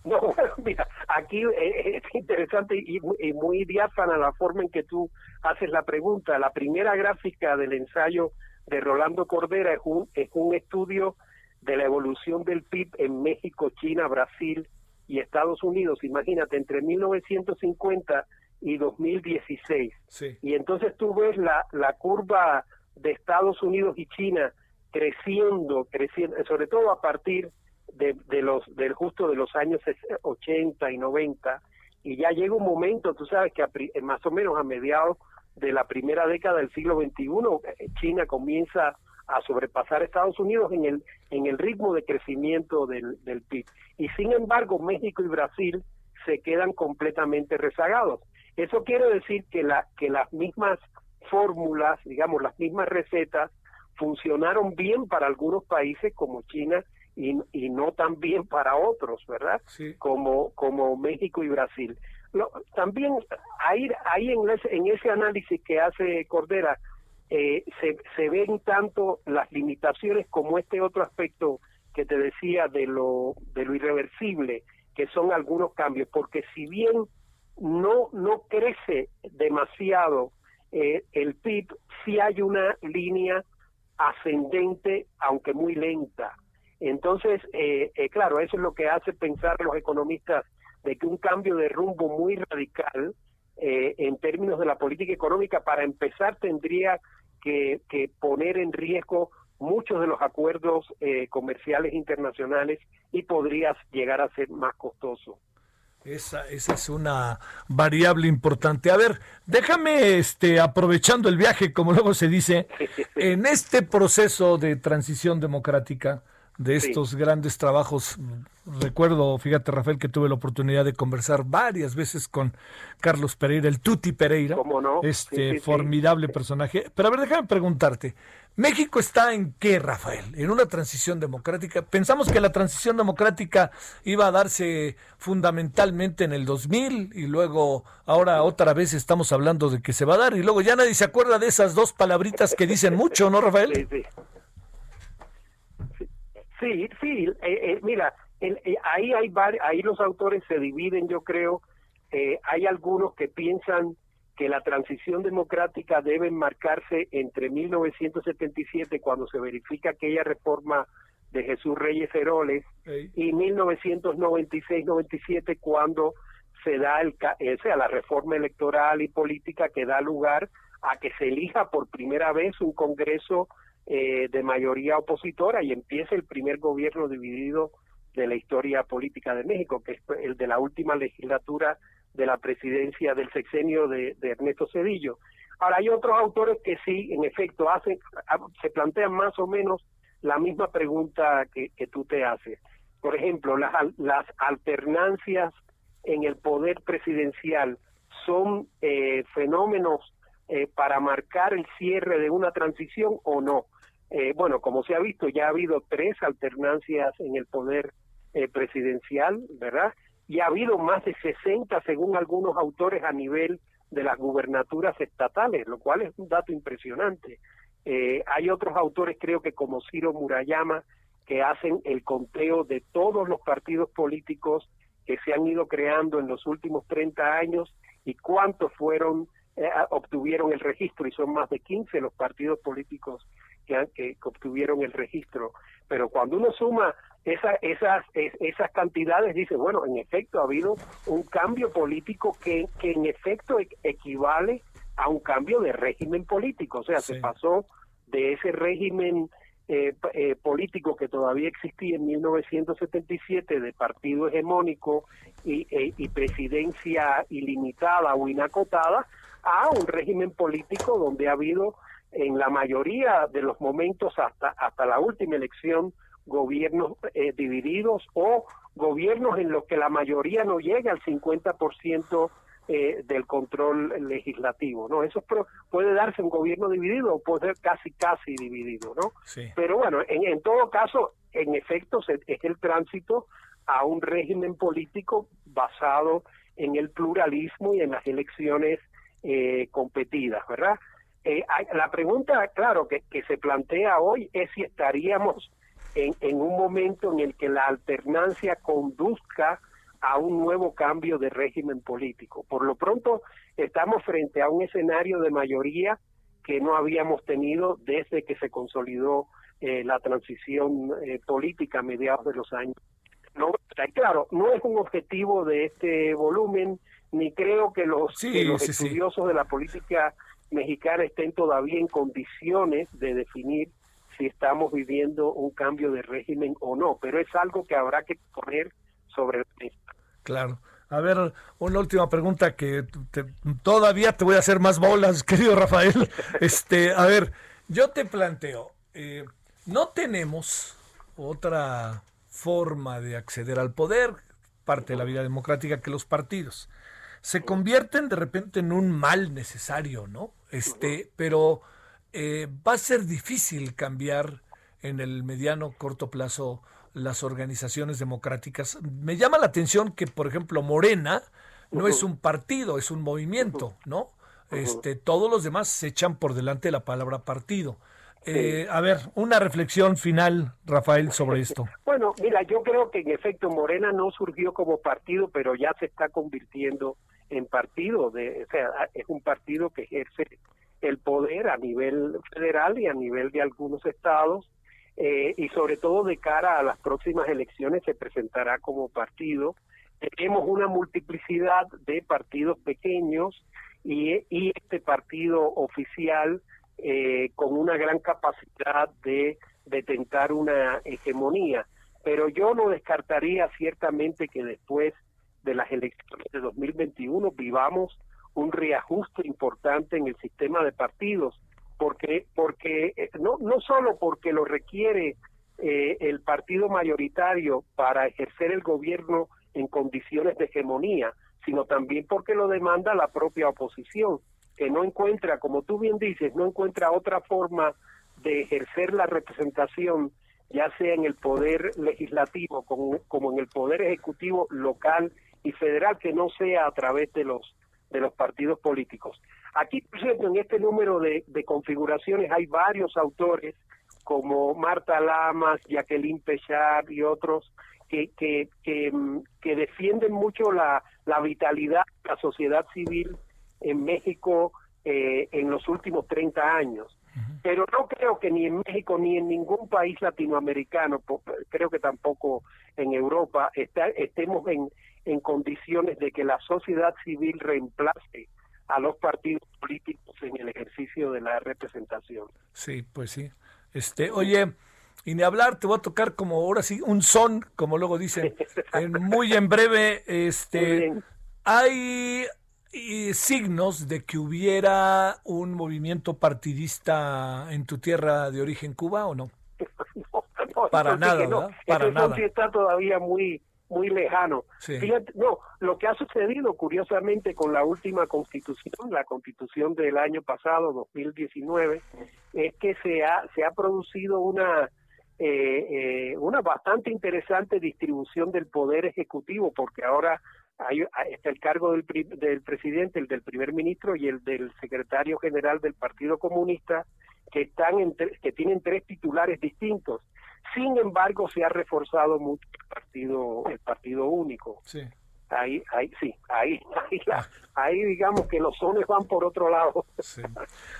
No, mira, aquí eh, es interesante y, muy diáfana la forma en que tú haces la pregunta. La primera gráfica del ensayo de Rolando Cordera es un, es un estudio de la evolución del PIB en México, China, Brasil y Estados Unidos. Imagínate, entre 1950 y 2016. Sí. Y entonces tú ves la, la curva de Estados Unidos y China creciendo, creciendo, sobre todo a partir de, de los del justo de los años 80 y 90 y ya llega un momento, tú sabes que a, más o menos a mediados de la primera década del siglo XXI eh, China comienza a sobrepasar a Estados Unidos en el en el ritmo de crecimiento del, del PIB y sin embargo México y Brasil se quedan completamente rezagados. Eso quiere decir que la que las mismas fórmulas, digamos las mismas recetas funcionaron bien para algunos países como China y, y no tan bien para otros, ¿verdad? Como, como México y Brasil. también ahí, ahí en, ese, en ese análisis que hace Cordera eh, se, ven tanto las limitaciones como este otro aspecto que te decía de lo, de lo irreversible, que son algunos cambios, porque si bien no, no crece demasiado eh, el PIB, sí hay una línea ascendente, aunque muy lenta. Entonces, eh, eh, claro, eso es lo que hace pensar los economistas de que un cambio de rumbo muy radical eh, en términos de la política económica, para empezar, tendría que, que poner en riesgo muchos de los acuerdos comerciales internacionales y podría llegar a ser más costoso. Esa, esa es una variable importante. A ver, déjame, este, aprovechando el viaje, como luego se dice, en este proceso de transición democrática, de estos grandes trabajos. Recuerdo, fíjate Rafael, que tuve la oportunidad de conversar varias veces con Carlos Pereira, el Tuti Pereira, este formidable personaje. Pero a ver, déjame preguntarte, ¿México está en qué, Rafael? ¿En una transición democrática? Pensamos que la transición democrática iba a darse fundamentalmente en el 2000 y luego ahora otra vez estamos hablando de que se va a dar y luego ya nadie se acuerda de esas dos palabritas que dicen mucho, ¿no, Rafael? Sí, sí. Sí, sí, eh, eh, mira, eh, ahí hay ahí los autores se dividen, yo creo. hay algunos que piensan que la transición democrática debe marcarse entre 1977, cuando se verifica aquella reforma de Jesús Reyes Heroles, y 1996-97, cuando se da el, sea, la reforma electoral y política que da lugar a que se elija por primera vez un Congreso eh, de mayoría opositora y empieza el primer gobierno dividido de la historia política de México, que es el de la última legislatura de la presidencia del sexenio de, Ernesto Cedillo. Ahora, hay otros autores que sí, en efecto, hacen, se plantean más o menos la misma pregunta que, que tú te haces. Por ejemplo, las, las alternancias en el poder presidencial son eh, fenómenos eh, para marcar el cierre de una transición o no. Eh, bueno, como se ha visto, ya ha habido tres alternancias en el poder eh, presidencial, ¿verdad? Y ha habido más de 60, según algunos autores, a nivel de las gubernaturas estatales, lo cual es un dato impresionante. hay otros autores, creo que como Ciro Murayama, que hacen el conteo de todos los partidos políticos que se han ido creando en los últimos 30 años y cuántos fueron eh, obtuvieron el registro y son más de 15 los partidos políticos que, que, obtuvieron el registro. Pero cuando uno suma esa, esas, esas cantidades, dice, bueno, en efecto ha habido un cambio político que, que en efecto e, equivale a un cambio de régimen político. O sea, se pasó de ese régimen eh, eh, político que todavía existía en 1977 de partido hegemónico y, e, y presidencia ilimitada o inacotada a un régimen político donde ha habido en la mayoría de los momentos hasta hasta la última elección gobiernos eh, divididos o gobiernos en los que la mayoría no llega al 50% eh, del control legislativo, ¿no? Eso puede darse un gobierno dividido o puede ser casi casi dividido, ¿no? Pero bueno, en, en todo caso, en efecto, es el tránsito a un régimen político basado en el pluralismo y en las elecciones eh, competidas, ¿verdad? Eh, la pregunta, claro, que, que, se plantea hoy es si estaríamos en, en, un momento en el que la alternancia conduzca a un nuevo cambio de régimen político. Por lo pronto, estamos frente a un escenario de mayoría que no habíamos tenido desde que se consolidó eh, la transición eh, política a mediados de los años. No, claro, no es un objetivo de este volumen ni creo que los, estudiosos de la política mexicana estén todavía en condiciones de definir si estamos viviendo un cambio de régimen o no, pero es algo que habrá que poner sobre mesa. Claro. A ver, una última pregunta que todavía te voy a hacer más bolas, querido Rafael. Este, a ver, yo te planteo, eh, no tenemos otra forma de acceder al poder, parte de la vida democrática, que los partidos. Se convierten de repente en un mal necesario, ¿no? Este, pero eh, va a ser difícil cambiar en el mediano corto plazo las organizaciones democráticas. Me llama la atención que, por ejemplo, Morena no es un partido, es un movimiento, ¿no? Este, todos los demás se echan por delante la palabra partido. Eh, a ver, una reflexión final, Rafael, sobre esto. Bueno, mira, yo creo que en efecto Morena no surgió como partido, pero ya se está convirtiendo en partido. De, o sea, es un partido que ejerce el poder a nivel federal y a nivel de algunos estados eh, y sobre todo de cara a las próximas elecciones se presentará como partido. Tenemos una multiplicidad de partidos pequeños y, y este partido oficial eh, con una gran capacidad de, de tentar una hegemonía. Pero yo no descartaría ciertamente que después de las elecciones de 2021 vivamos un reajuste importante en el sistema de partidos porque porque eh, no no solo porque lo requiere eh, el partido mayoritario para ejercer el gobierno en condiciones de hegemonía, sino también porque lo demanda la propia oposición, que no encuentra, como tú bien dices, no encuentra otra forma de ejercer la representación, ya sea en el poder legislativo como, en el poder ejecutivo local y federal, que no sea a través de los de los partidos políticos. Aquí, por cierto, en este número de, configuraciones hay varios autores como Marta Lamas, Jacqueline Pechard y otros que, que, que, defienden mucho la, la vitalidad de la sociedad civil en México eh, en los últimos 30 años. Pero no creo que ni en México ni en ningún país latinoamericano, creo que tampoco en Europa, está, estemos en, en condiciones de que la sociedad civil reemplace a los partidos políticos en el ejercicio de la representación. Sí, pues sí. Este, oye, y ni hablar, te voy a tocar como ahora sí un son, como luego dicen, muy en breve, este, hay signos de que hubiera un movimiento partidista en tu tierra de origen Cuba o no? para nada, no. Para nada. está todavía muy muy lejano. Fíjate, no, lo que ha sucedido curiosamente con la última constitución, la constitución del año pasado, 2019, es que se ha, se ha producido una, eh, eh, una bastante interesante distribución del poder ejecutivo, porque ahora hay, está el cargo del, del presidente, el del primer ministro y el del secretario general del Partido Comunista, que, están en, que tienen tres titulares distintos sin embargo, se ha reforzado mucho el partido, el partido único. Sí. Ahí, ahí, sí, ahí, ahí, ahí digamos que los sones van por otro lado.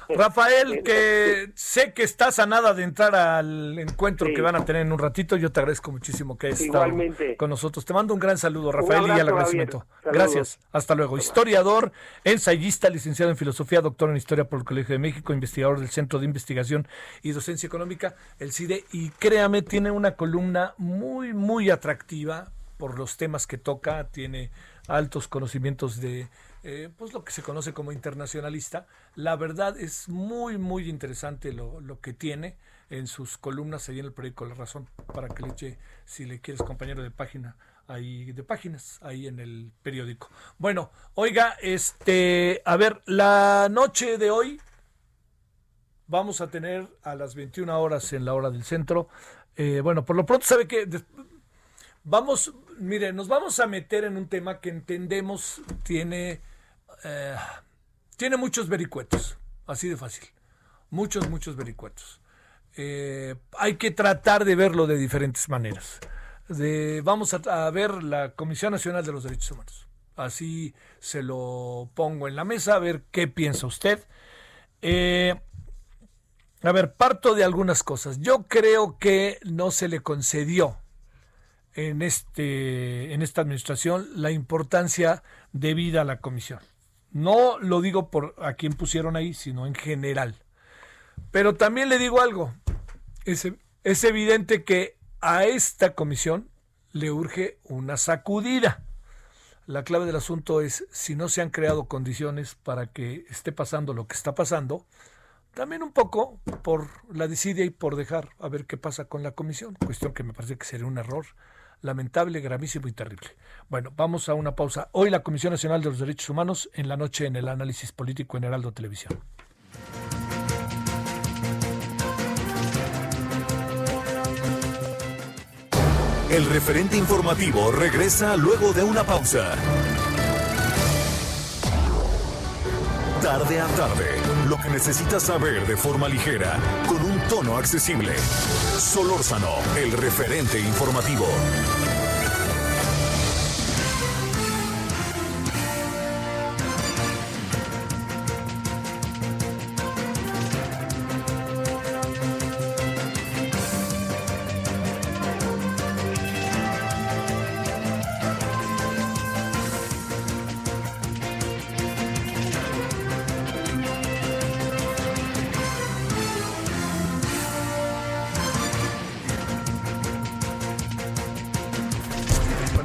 Rafael, que sé que estás a nada de entrar al encuentro que van a tener en un ratito. Yo te agradezco muchísimo que hayas estado con nosotros. Te mando un gran saludo, Rafael, y al agradecimiento. Gracias. Hasta luego. Historiador, ensayista, licenciado en filosofía, doctor en historia por el Colegio de México, investigador del Centro de Investigación y Docencia Económica, el CIDE. Y créame, tiene una columna muy, muy atractiva por los temas que toca, tiene altos conocimientos de eh, pues lo que se conoce como internacionalista. La verdad es muy, muy interesante lo, lo que tiene en sus columnas ahí en el periódico La Razón, para que le eche, si le quieres, compañero de página, ahí de páginas, ahí en el periódico. Bueno, oiga, este, a ver, la noche de hoy vamos a tener a las 21 horas en la hora del centro. Eh, bueno, por lo pronto sabe que Vamos, mire, nos vamos a meter en un tema que entendemos tiene, eh, tiene muchos vericuetos, así de fácil. Muchos, muchos vericuetos. Eh, hay que tratar de verlo de diferentes maneras. Vamos a, ver la Comisión Nacional de los Derechos Humanos. Así se lo pongo en la mesa, a ver qué piensa usted. Eh, a ver, parto de algunas cosas. Yo creo que no se le concedió en, este, en esta administración la importancia debida a la comisión. No lo digo por a quien pusieron ahí, sino en general. Pero también le digo algo. Es, es evidente que a esta comisión le urge una sacudida. La clave del asunto es si no se han creado condiciones para que esté pasando lo que está pasando, también un poco por la desidia y por dejar a ver qué pasa con la comisión, cuestión que me parece que sería un error lamentable, gravísimo y terrible. Bueno, vamos a una pausa. Hoy la Comisión Nacional de los Derechos Humanos en la noche en el análisis político en Heraldo Televisión. El referente informativo regresa luego de una pausa. Tarde a tarde, lo que necesitas saber de forma ligera, con un tono accesible. Solórzano, el referente informativo.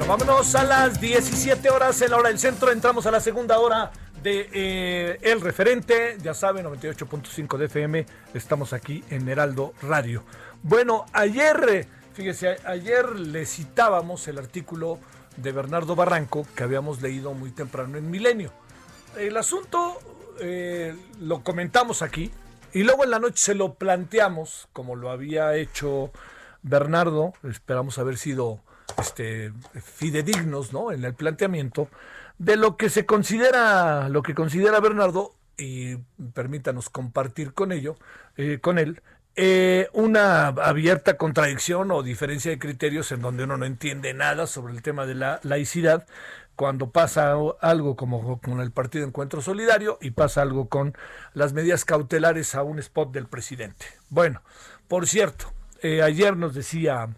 Vámonos a las 17 horas en la hora del centro. Entramos a la segunda hora de eh, El Referente. Ya saben, 98.5 de FM. Estamos aquí en Heraldo Radio. Bueno, ayer, fíjese, ayer le citábamos el artículo de Bernardo Barranco que habíamos leído muy temprano en Milenio. El asunto eh, lo comentamos aquí y luego en la noche se lo planteamos, como lo había hecho Bernardo. Esperamos haber sido este, fidedignos ¿no? en el planteamiento de lo que se considera, lo que considera Bernardo, y permítanos compartir con ello, eh, con él, eh, una abierta contradicción o diferencia de criterios en donde uno no entiende nada sobre el tema de la laicidad cuando pasa algo como con el Partido Encuentro Solidario y pasa algo con las medidas cautelares a un spot del presidente. Bueno, por cierto, eh, ayer nos decía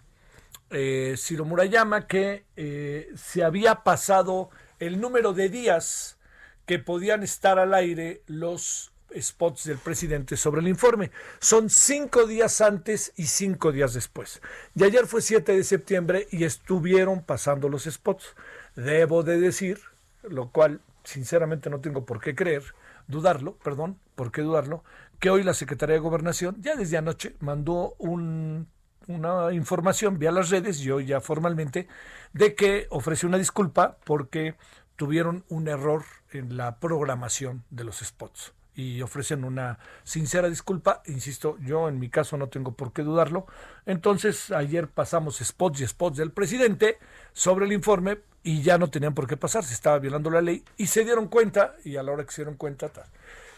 eh, Ciro Murayama que eh, se había pasado el número de días que podían estar al aire los spots del presidente sobre el informe. Son cinco días antes y cinco días después. Y ayer fue 7 de septiembre y estuvieron pasando los spots. Debo de decir, lo cual sinceramente no tengo por qué creer, dudarlo, perdón, por qué dudarlo, que hoy la Secretaría de Gobernación ya desde anoche mandó un una información vía las redes, yo ya formalmente, de que ofrece una disculpa porque tuvieron un error en la programación de los spots y ofrecen una sincera disculpa. Insisto, yo en mi caso no tengo por qué dudarlo. Entonces, ayer pasamos spots y spots del presidente sobre el informe y ya no tenían por qué pasar, se estaba violando la ley y se dieron cuenta, y a la hora que se dieron cuenta,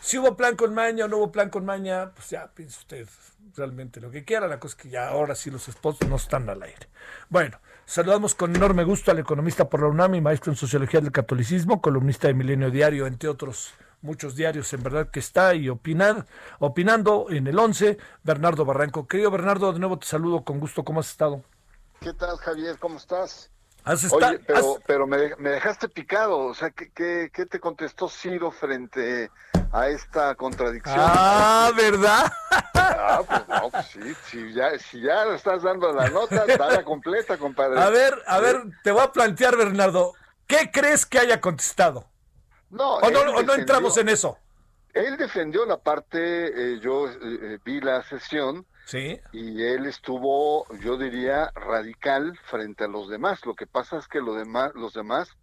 si hubo plan con maña o no hubo plan con maña, pues ya piensa usted realmente lo que quiera. La cosa es que ya ahora sí los spots no están al aire. Bueno, saludamos con enorme gusto al economista por la UNAM y maestro en sociología del catolicismo, columnista de Milenio Diario, entre otros muchos diarios en verdad que está y opinar, opinando en el 11, Bernardo Barranco. Querido Bernardo, de nuevo te saludo con gusto. ¿Cómo has estado? ¿Qué tal, Javier? ¿Cómo estás? Oye, pero, pero me, dejaste picado, o sea, ¿qué, qué, te contestó Ciro frente a esta contradicción? Ah, ¿verdad? Ah, pues no, pues sí, si ya, si ya estás dando la nota, dale completa, compadre. A ver, a ver, te voy a plantear, Bernardo, ¿qué crees que haya contestado? No, o no, no entramos en eso. Él defendió la parte, eh, yo eh, eh, vi la sesión, Sí. Y él estuvo, yo diría, radical frente a los demás. Lo que pasa es que los demás, los demás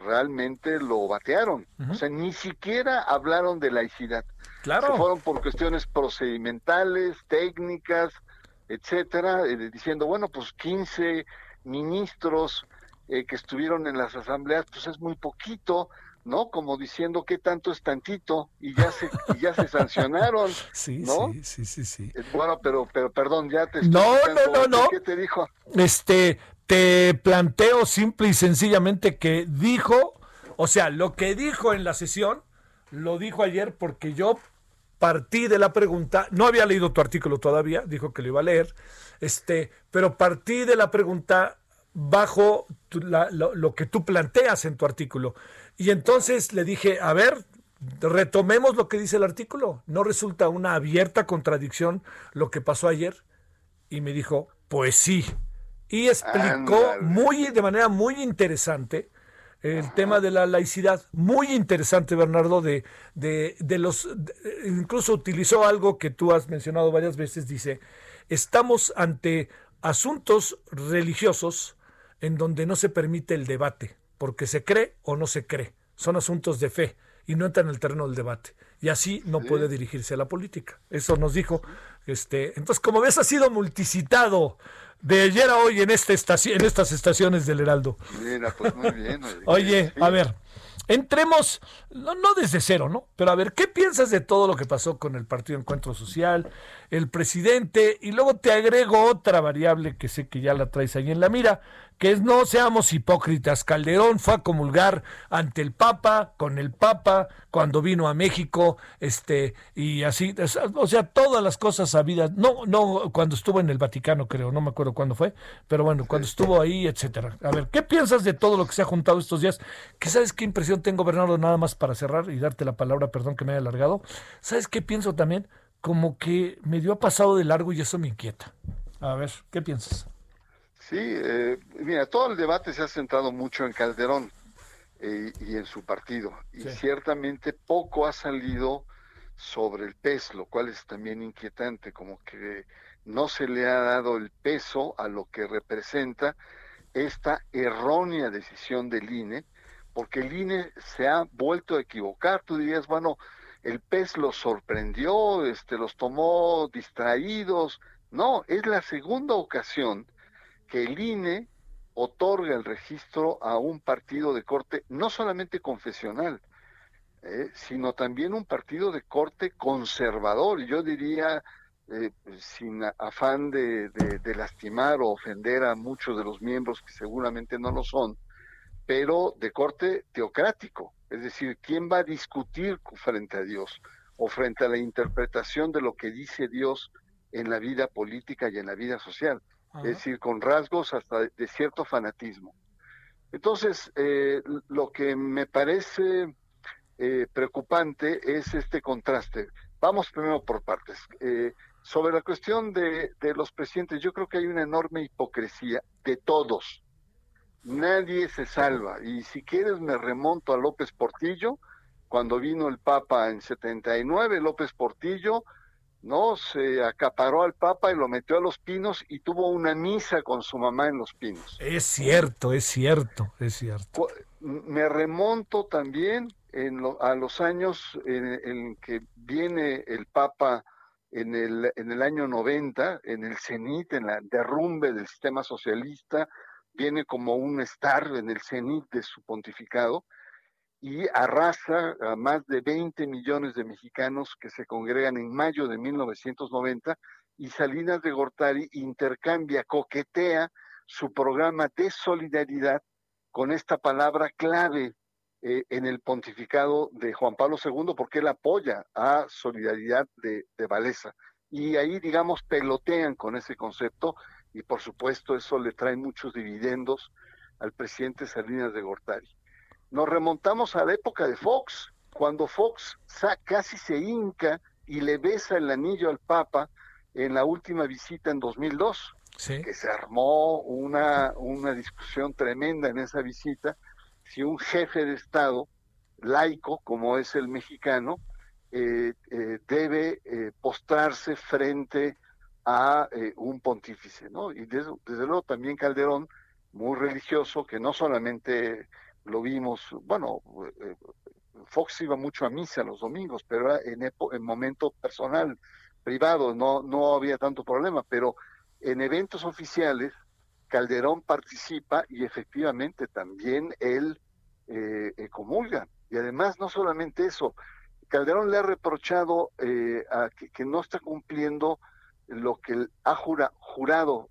realmente lo batearon. O sea, ni siquiera hablaron de laicidad. Claro. Se fueron por cuestiones procedimentales, técnicas, etcétera, eh, diciendo, bueno, pues 15 ministros eh, que estuvieron en las asambleas, pues es muy poquito ¿no? Como diciendo que tanto es tantito y ya se ya se sancionaron, sí, ¿no? Sí, sí, sí, eh, Bueno, pero pero perdón, ya te No, no, no, no. ¿Qué te dijo? Este, te planteo simple y sencillamente que dijo, o sea, lo que dijo en la sesión lo dijo ayer porque yo partí de la pregunta, no había leído tu artículo todavía, dijo que lo iba a leer, este, pero partí de la pregunta bajo lo, que tú planteas en tu artículo. Y entonces le dije, a ver, retomemos lo que dice el artículo. ¿No resulta una abierta contradicción lo que pasó ayer? Y me dijo, pues sí. Y explicó muy, de manera muy interesante el tema de la laicidad. Muy interesante, Bernardo, de, de, de los... incluso utilizó algo que tú has mencionado varias veces, dice, estamos ante asuntos religiosos en donde no se permite el debate, porque se cree o no se cree. Son asuntos de fe y no entran en el terreno del debate. Y así no puede dirigirse a la política. Eso nos dijo. Este, entonces, como ves, ha sido multicitado de ayer a hoy en, esta estación, en estas estaciones del Heraldo. Mira, pues muy bien. Oye, a ver, entremos, no, no, desde cero, ¿no? Pero a ver, ¿qué piensas de todo lo que pasó con el Partido Encuentro Social, el presidente? Y luego te agrego otra variable que sé que ya la traes ahí en la mira, que es no seamos hipócritas. Calderón fue a comulgar ante el Papa, con el Papa, cuando vino a México, este, y así, o sea, todas las cosas sabidas, no, no, cuando estuvo en el Vaticano, creo, no me acuerdo cuándo fue, pero bueno, cuando estuvo ahí, etcétera. A ver, ¿qué piensas de todo lo que se ha juntado estos días? ¿Qué sabes qué impresión tengo, Bernardo, nada más para cerrar y darte la palabra, perdón que me haya alargado? ¿Sabes qué pienso también? Como que medio ha pasado de largo y eso me inquieta. A ver, ¿qué piensas? Sí, eh, mira, todo el debate se ha centrado mucho en Calderón eh, y en su partido, y ciertamente poco ha salido sobre el PES, lo cual es también inquietante, como que no se le ha dado el peso a lo que representa esta errónea decisión del INE, porque el INE se ha vuelto a equivocar. Tú dirías, bueno, el PES los sorprendió, este, los tomó distraídos. No, es la segunda ocasión que el INE otorga el registro a un partido de corte no solamente confesional, eh, sino también un partido de corte conservador, yo diría, eh, sin afán de, lastimar o ofender a muchos de los miembros que seguramente no lo son, pero de corte teocrático, es decir, ¿quién va a discutir frente a Dios o frente a la interpretación de lo que dice Dios en la vida política y en la vida social? Es decir, con rasgos hasta de, cierto fanatismo. Entonces, eh, lo que me parece eh, preocupante es este contraste. Vamos primero por partes. Eh, sobre la cuestión de, de, los presidentes, yo creo que hay una enorme hipocresía de todos. Nadie se salva. Y si quieres me remonto a López Portillo, cuando vino el Papa en 79, López Portillo ¿no? Se acaparó al Papa y lo metió a los pinos y tuvo una misa con su mamá en los pinos. Es cierto, es cierto, es cierto. Me remonto también en a los años en, que viene el Papa en el, en el año 90, en el cenit, en la derrumbe del sistema socialista, viene como un estar en el cenit de su pontificado y arrasa a más de 20 millones de mexicanos que se congregan en mayo de 1990 y Salinas de Gortari intercambia, coquetea su programa de solidaridad con esta palabra clave eh, en el pontificado de Juan Pablo II porque él apoya a solidaridad de, de Valesa. Y ahí, digamos, pelotean con ese concepto y por supuesto eso le trae muchos dividendos al presidente Salinas de Gortari. Nos remontamos a la época de Fox, cuando Fox casi se hinca y le besa el anillo al Papa en la última visita en 2002, que se armó una, una discusión tremenda en esa visita, si un jefe de Estado laico, como es el mexicano, eh, eh, debe eh, postrarse frente a un pontífice, ¿no? Y desde, desde luego también Calderón, muy religioso, que no solamente lo vimos, bueno, eh, Fox iba mucho a misa los domingos, pero era en, en momento personal, privado, no, no había tanto problema, pero en eventos oficiales Calderón participa y efectivamente también él eh, eh, comulga. Y además no solamente eso, Calderón le ha reprochado a que, no está cumpliendo lo que ha jurado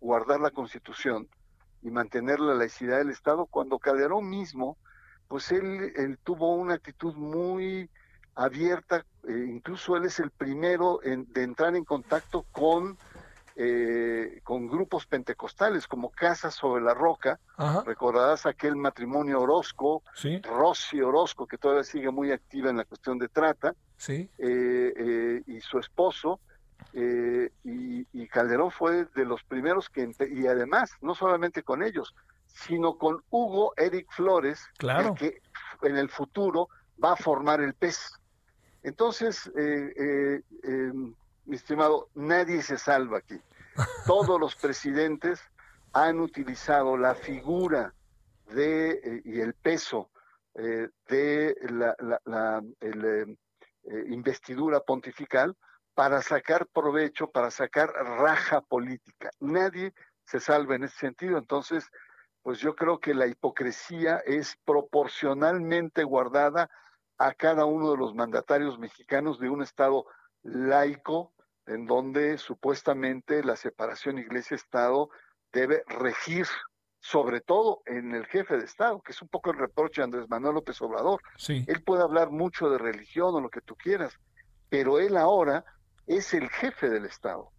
guardar la Constitución y mantener la laicidad del Estado, cuando Calderón mismo, pues él, él tuvo una actitud muy abierta, eh, incluso él es el primero en, de entrar en contacto con eh, con grupos pentecostales como Casas sobre la Roca. Recordarás aquel matrimonio Orozco, Rosy Orozco, que todavía sigue muy activa en la cuestión de trata, sí. Eh, eh, y su esposo. Y, Calderón fue de los primeros que, y además, no solamente con ellos, sino con Hugo Eric Flores, claro. que en el futuro va a formar el PES. Entonces, mi estimado, nadie se salva aquí. Todos los presidentes han utilizado la figura de eh, y el peso eh, de la, eh, investidura pontifical para sacar provecho, para sacar raja política. Nadie se salva en ese sentido. Entonces, pues yo creo que la hipocresía es proporcionalmente guardada a cada uno de los mandatarios mexicanos de un Estado laico, en donde supuestamente la separación iglesia-estado debe regir sobre todo en el jefe de Estado, que es un poco el reproche de Andrés Manuel López Obrador. Sí. Él puede hablar mucho de religión o lo que tú quieras, pero él ahora es el jefe del Estado.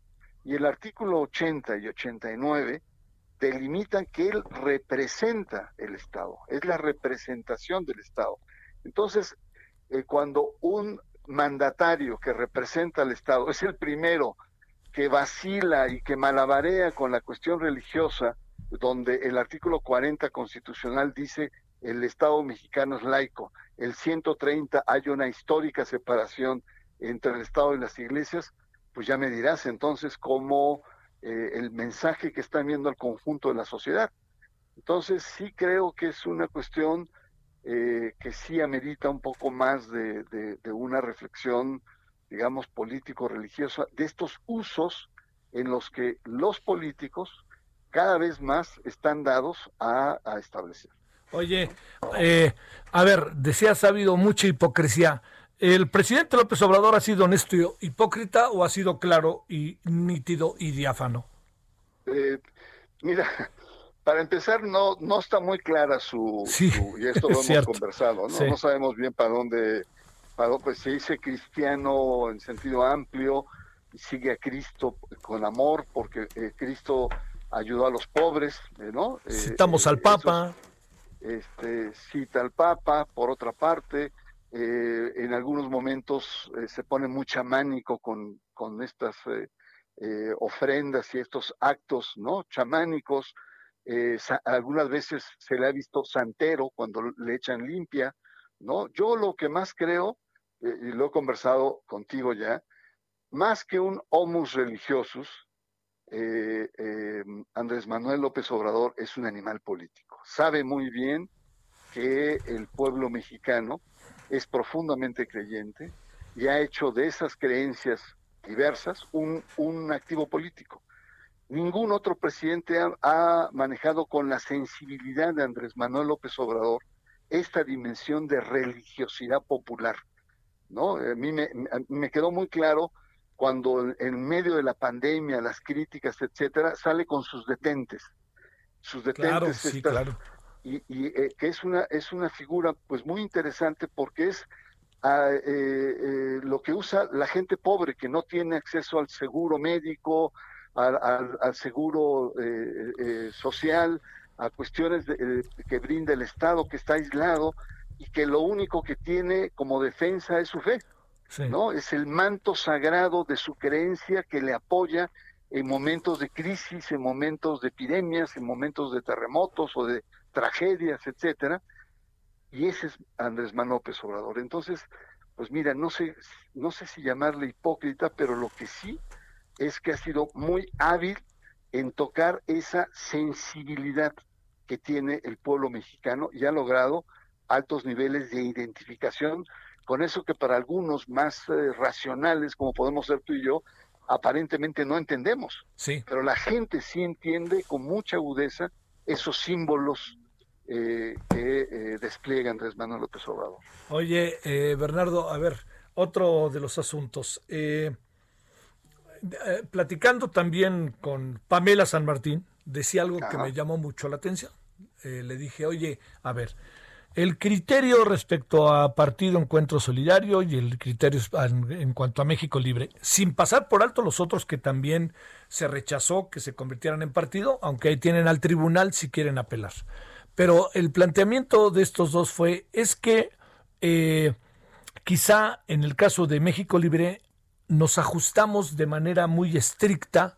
Y el artículo 80 y 89 delimitan que él representa el Estado, es la representación del Estado. Entonces, eh, cuando un mandatario que representa al Estado es el primero que vacila y que malabarea con la cuestión religiosa, donde el artículo 40 constitucional dice el Estado mexicano es laico, el 130 hay una histórica separación entre el Estado y las iglesias, pues ya me dirás entonces cómo eh, el mensaje que está viendo al conjunto de la sociedad. Entonces sí creo que es una cuestión eh, que sí amerita un poco más de, una reflexión, digamos, político-religiosa, de estos usos en los que los políticos cada vez más están dados a, establecer. Oye, eh, a ver, decías, ha habido mucha hipocresía. ¿El presidente López Obrador ha sido honesto y hipócrita o ha sido claro y nítido y diáfano? Eh, mira, para empezar, no, no está muy clara su, y esto lo hemos conversado, ¿no? no sabemos bien para dónde, para, pues se dice cristiano en sentido amplio, sigue a Cristo con amor, porque eh, Cristo ayudó a los pobres, eh, ¿no? Eh, Citamos al Papa. este, cita al Papa, por otra parte, en algunos momentos se pone muy chamánico con, con estas ofrendas y estos actos, ¿no? Chamánicos, eh, algunas veces se le ha visto santero cuando le echan limpia, ¿no? Yo lo que más creo, eh, y lo he conversado contigo ya, más que un homus religiosus, eh, Andrés Manuel López Obrador es un animal político. Sabe muy bien que el pueblo mexicano es profundamente creyente y ha hecho de esas creencias diversas un, un activo político. Ningún otro presidente ha, manejado con la sensibilidad de Andrés Manuel López Obrador esta dimensión de religiosidad popular. ¿no? A mí me, quedó muy claro cuando en medio de la pandemia, las críticas, etcétera, sale con sus detentes. Sus detentes. sí, claro. Y, eh, que es una, es una figura pues muy interesante porque es ah, eh, eh, lo que usa la gente pobre que no tiene acceso al seguro médico, al, seguro eh, eh, social, a cuestiones eh, que brinda el Estado, que está aislado y que lo único que tiene como defensa es su fe. ¿no? Es el manto sagrado de su creencia que le apoya en momentos de crisis, en momentos de epidemias, en momentos de terremotos o de tragedias, etcétera. Y ese es Andrés Manuel López Obrador. Entonces, pues mira, no sé, no sé si llamarle hipócrita, pero lo que sí es que ha sido muy hábil en tocar esa sensibilidad que tiene el pueblo mexicano y ha logrado altos niveles de identificación con eso que para algunos más eh, racionales, como podemos ser tú y yo, aparentemente no entendemos. Sí. Pero la gente sí entiende con mucha agudeza esos símbolos eh, que eh, despliega Andrés Manuel López Obrador. Oye, Bernardo, a ver, otro de los asuntos. Eh, platicando también con Pamela San Martín, decía algo que me llamó mucho la atención. Eh, le dije, oye, a ver, el criterio respecto a Partido Encuentro Solidario y el criterio en cuanto a México Libre, sin pasar por alto los otros que también se rechazó que se convirtieran en partido, aunque ahí tienen al tribunal si quieren apelar. Pero el planteamiento de estos dos fue, es que eh, quizá en el caso de México Libre nos ajustamos de manera muy estricta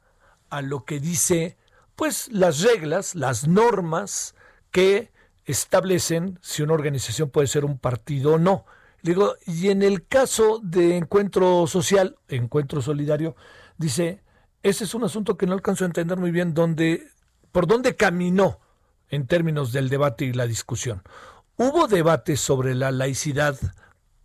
a lo que dice, pues, las reglas, las normas que establecen si una organización puede ser un partido o no. Digo, y en el caso de encuentro social, encuentro solidario, dice, ese es un asunto que no alcanzo a entender muy bien dónde, por dónde caminó en términos del debate y la discusión. ¿Hubo debate sobre la laicidad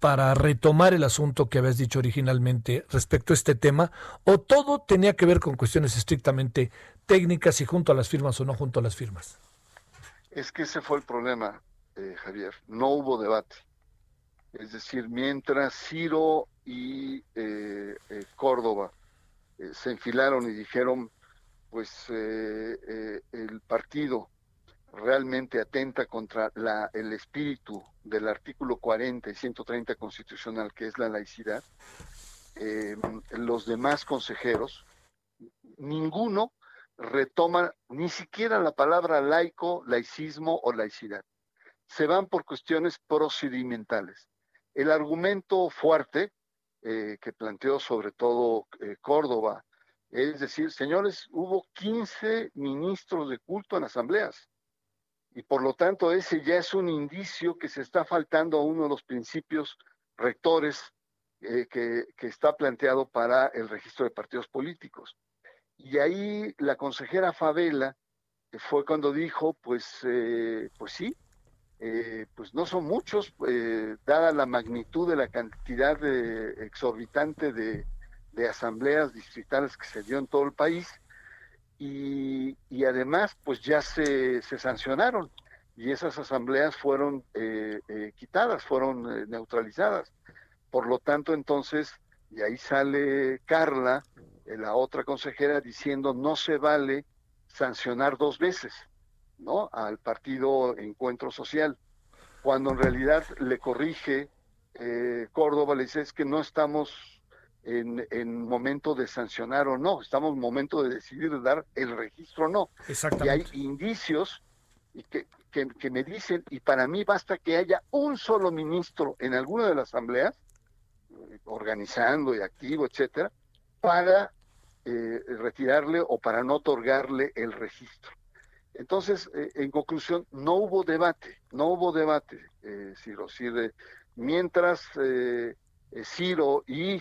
para retomar el asunto que habías dicho originalmente respecto a este tema o todo tenía que ver con cuestiones estrictamente técnicas y junto a las firmas o no junto a las firmas? Es que ese fue el problema, eh, Javier. No hubo debate. Es decir, mientras Ciro y eh, eh, Córdoba se enfilaron y dijeron, pues el partido realmente atenta contra la, el espíritu del artículo 40 y 130 constitucional, que es la laicidad, los demás consejeros, ninguno retoma ni siquiera la palabra laico, laicismo o laicidad. Se van por cuestiones procedimentales. El argumento fuerte eh, que planteó sobre todo eh, Córdoba, es decir, señores, hubo 15 ministros de culto en asambleas y por lo tanto ese ya es un indicio que se está faltando a uno de los principios rectores eh, que, que está planteado para el registro de partidos políticos. Y ahí la consejera Favela fue cuando dijo, pues, eh, pues sí, eh, pues no son muchos, eh, dada la magnitud de la cantidad de, exorbitante de, asambleas distritales que se dio en todo el país, y, además, pues ya se, se, sancionaron, y esas asambleas fueron quitadas, fueron neutralizadas. Por lo tanto, entonces, y ahí sale Carla, eh, la otra consejera diciendo no se vale sancionar dos veces, ¿no? Al partido Encuentro Social, cuando en realidad le corrige eh, Córdoba, le dice es que no estamos en, en, momento de sancionar o no, estamos en momento de decidir dar el registro o no. Y hay indicios que, que, que me dicen, y para mí basta que haya un solo ministro en alguna de las asambleas, eh, organizando y activo, etcétera, para eh, retirarle o para no otorgarle el registro. Entonces, eh, en conclusión, no hubo debate, no hubo debate, eh, Ciro. mientras Ciro y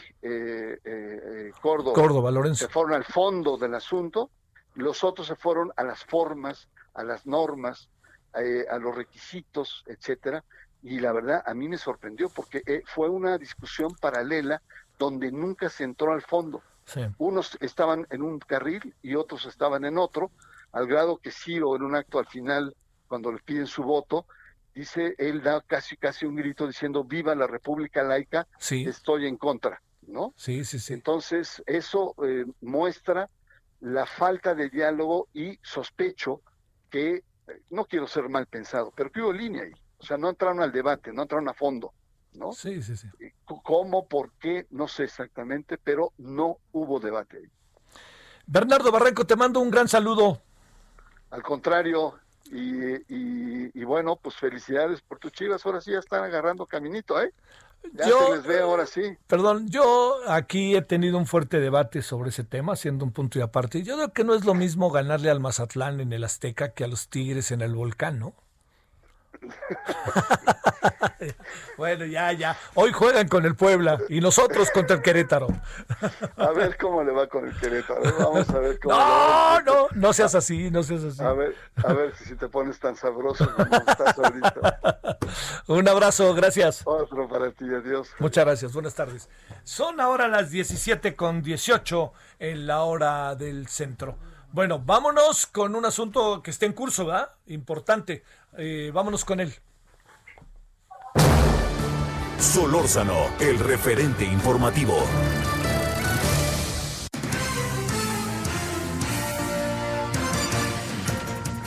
Córdoba, se fueron al fondo del asunto, los otros se fueron a las formas, a las normas, a los requisitos, etcétera. Y la verdad, a mí me sorprendió porque fue una discusión paralela donde nunca se entró al fondo. Unos estaban en un carril y otros estaban en otro, al grado que Ciro en un acto al final, cuando le piden su voto, dice, él da casi casi un grito diciendo, viva la República Laica, estoy en contra, ¿no? Sí, sí, sí. Entonces, eso eh, muestra la falta de diálogo y sospecho que, eh, no quiero ser mal pensado, pero que hubo línea ahí. O sea, no entraron al debate, no entraron a fondo. ¿no? Sí, sí, sí. ¿Cómo, por qué? No sé exactamente, pero no hubo debate ahí. Bernardo Barranco, te mando un gran saludo. Al contrario, y, bueno, pues felicidades por tus chivas, ahora sí ya están agarrando caminito, ¿eh? Ya yo, les veo ahora sí. Perdón, yo aquí he tenido un fuerte debate sobre ese tema, siendo un punto y aparte. Yo creo que no es lo mismo ganarle al Mazatlán en el Azteca que a los Tigres en el Volcán, ¿no? bueno, ya, ya. Hoy juegan con el Puebla y nosotros contra el Querétaro. a ver cómo le va con el Querétaro. Vamos a ver cómo. No, no, no seas así, no seas así. A ver, a ver si te pones tan sabroso como estás ahorita. Un abrazo, gracias. Otro para ti, adiós. Muchas gracias, buenas tardes. Son ahora las 17 con 18 en la hora del centro. Bueno, vámonos con un asunto que está en curso, ¿verdad? Importante. Eh, vámonos con él. Solórzano, el referente informativo.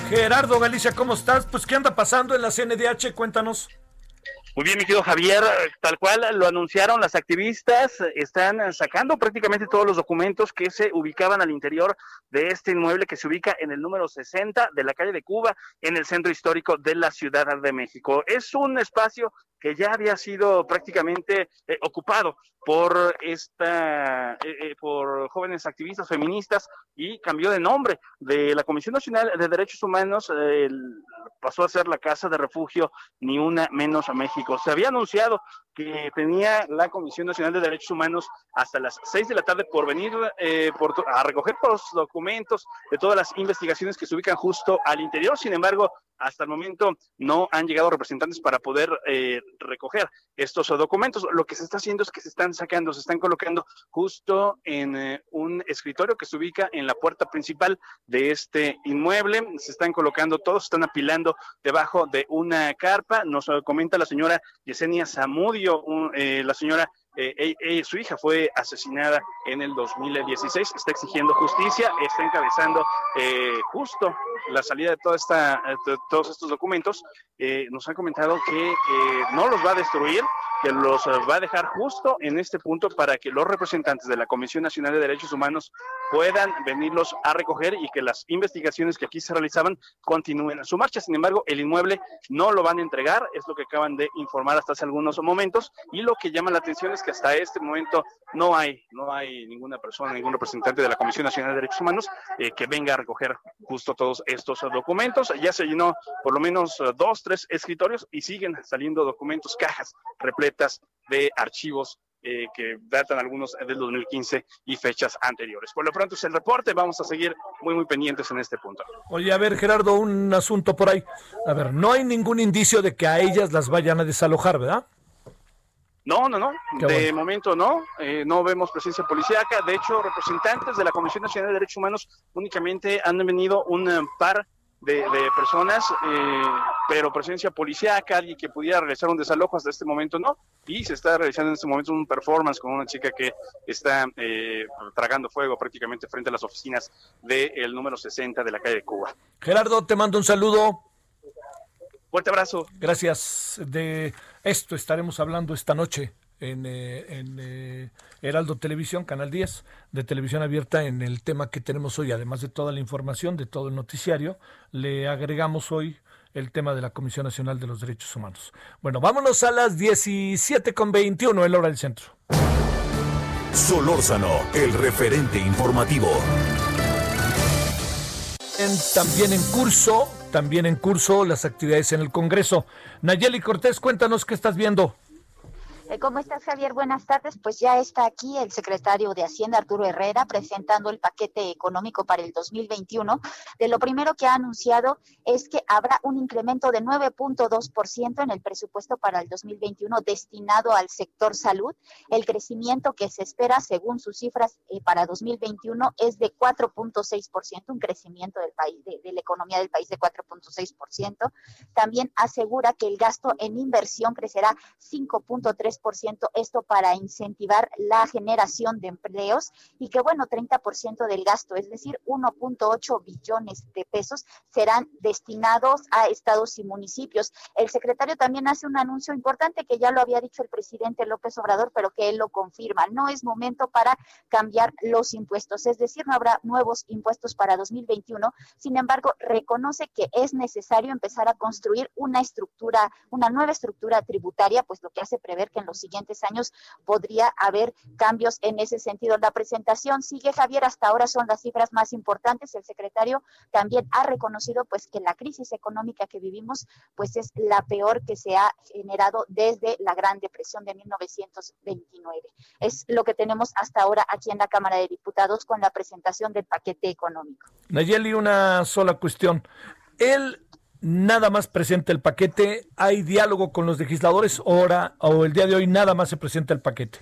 Gerardo Galicia, ¿cómo estás? Pues, ¿qué anda pasando en la CNDH? Cuéntanos. Muy bien, mi querido Javier, tal cual lo anunciaron las activistas, están sacando prácticamente todos los documentos que se ubicaban al interior de este inmueble que se ubica en el número 60 de la calle de Cuba, en el centro histórico de la Ciudad de México. Es un espacio que ya había sido prácticamente eh, ocupado por esta eh, eh, por jóvenes activistas feministas y cambió de nombre de la Comisión Nacional de Derechos Humanos pasó a ser la casa de refugio ni una menos a México se había anunciado que tenía la Comisión Nacional de Derechos Humanos hasta las seis de la tarde por venir por, a recoger los documentos de todas las investigaciones que se ubican justo al interior. Sin embargo, hasta el momento no han llegado representantes para poder eh, recoger estos documentos. Lo que se está haciendo es que se están sacando, se están colocando justo en eh, un escritorio que se ubica en la puerta principal de este inmueble. Se están colocando todos, están apilando debajo de una carpa. Nos comenta la señora Yesenia Zamudio, eh, la señora eh, su hija fue asesinada en el 2016, está exigiendo justicia, está encabezando eh, justo la salida de, toda esta, todos estos documentos. Eh, nos han comentado que no los va a destruir, que los va a dejar justo en este punto para que los representantes de la Comisión Nacional de Derechos Humanos puedan venirlos a recoger y que las investigaciones que aquí se realizaban continúen su marcha. Sin embargo, el inmueble no lo van a entregar, es lo que acaban de informar hasta hace algunos momentos y lo que llama la atención es que hasta este momento no hay, no hay ninguna persona, ningún representante de la Comisión Nacional de Derechos Humanos eh, que venga a recoger justo todos estos documentos. Ya se llenó por lo menos eh, dos, tres escritorios y siguen saliendo documentos, cajas repletas de archivos eh, que datan algunos del 2015 y fechas anteriores. Por lo pronto es el reporte, vamos a seguir muy, muy pendientes en este punto. Oye, a ver, Gerardo, un asunto por ahí. A ver, no hay ningún indicio de que a ellas las vayan a desalojar, ¿verdad? No, no, no. de momento no. Eh, no vemos presencia policíaca. De hecho, representantes de la Comisión Nacional de Derechos Humanos únicamente han venido un eh, par de, personas, eh, pero presencia policíaca, alguien que pudiera realizar un desalojo hasta este momento no. Y se está realizando en este momento un performance con una chica que está tragando fuego prácticamente frente a las oficinas del número 60 de la calle de Cuba. Gerardo, te mando un saludo. Fuerte abrazo. Gracias. De esto estaremos hablando esta noche en, eh, eh, Heraldo Televisión, Canal 10, de televisión abierta, en el tema que tenemos hoy, además de toda la información, de todo el noticiario, le agregamos hoy el tema de la Comisión Nacional de los Derechos Humanos. Bueno, vámonos a las 17.21, el hora del centro. Solórzano, el referente informativo. También en curso también en curso las actividades en el Congreso. Nayeli Cortés, cuéntanos qué estás viendo. Eh, ¿Cómo estás, Javier? Buenas tardes. Pues ya está aquí el secretario de Hacienda, Arturo Herrera, presentando el paquete económico para el 2021. De lo primero que ha anunciado es que habrá un incremento de 9.2% en el presupuesto para el 2021 destinado al sector salud. El crecimiento que se espera, según sus cifras eh, para 2021, es de 4.6%, un crecimiento del país, de, de la economía del país de 4.6%. También asegura que el gasto en inversión crecerá 5.3% esto para incentivar la generación de empleos y que, bueno, 30% del gasto, es decir, 1.8 billones de pesos, serán destinados a estados y municipios. El secretario también hace un anuncio importante que ya lo había dicho el presidente López Obrador, pero que él lo confirma. No es momento para cambiar los impuestos, es decir, no habrá nuevos impuestos para 2021. Sin embargo, reconoce que es necesario empezar a construir una estructura, una nueva estructura tributaria, pues lo que hace prever que en los siguientes años podría haber cambios en ese sentido. La presentación sigue, Javier, hasta ahora son las cifras más importantes. El secretario también ha reconocido pues que la crisis económica que vivimos pues es la peor que se ha generado desde la Gran Depresión de 1929. Es lo que tenemos hasta ahora aquí en la Cámara de Diputados con la presentación del paquete económico. Nayeli, una sola cuestión. El nada más presenta el paquete, hay diálogo con los legisladores, ahora o el día de hoy nada más se presenta el paquete.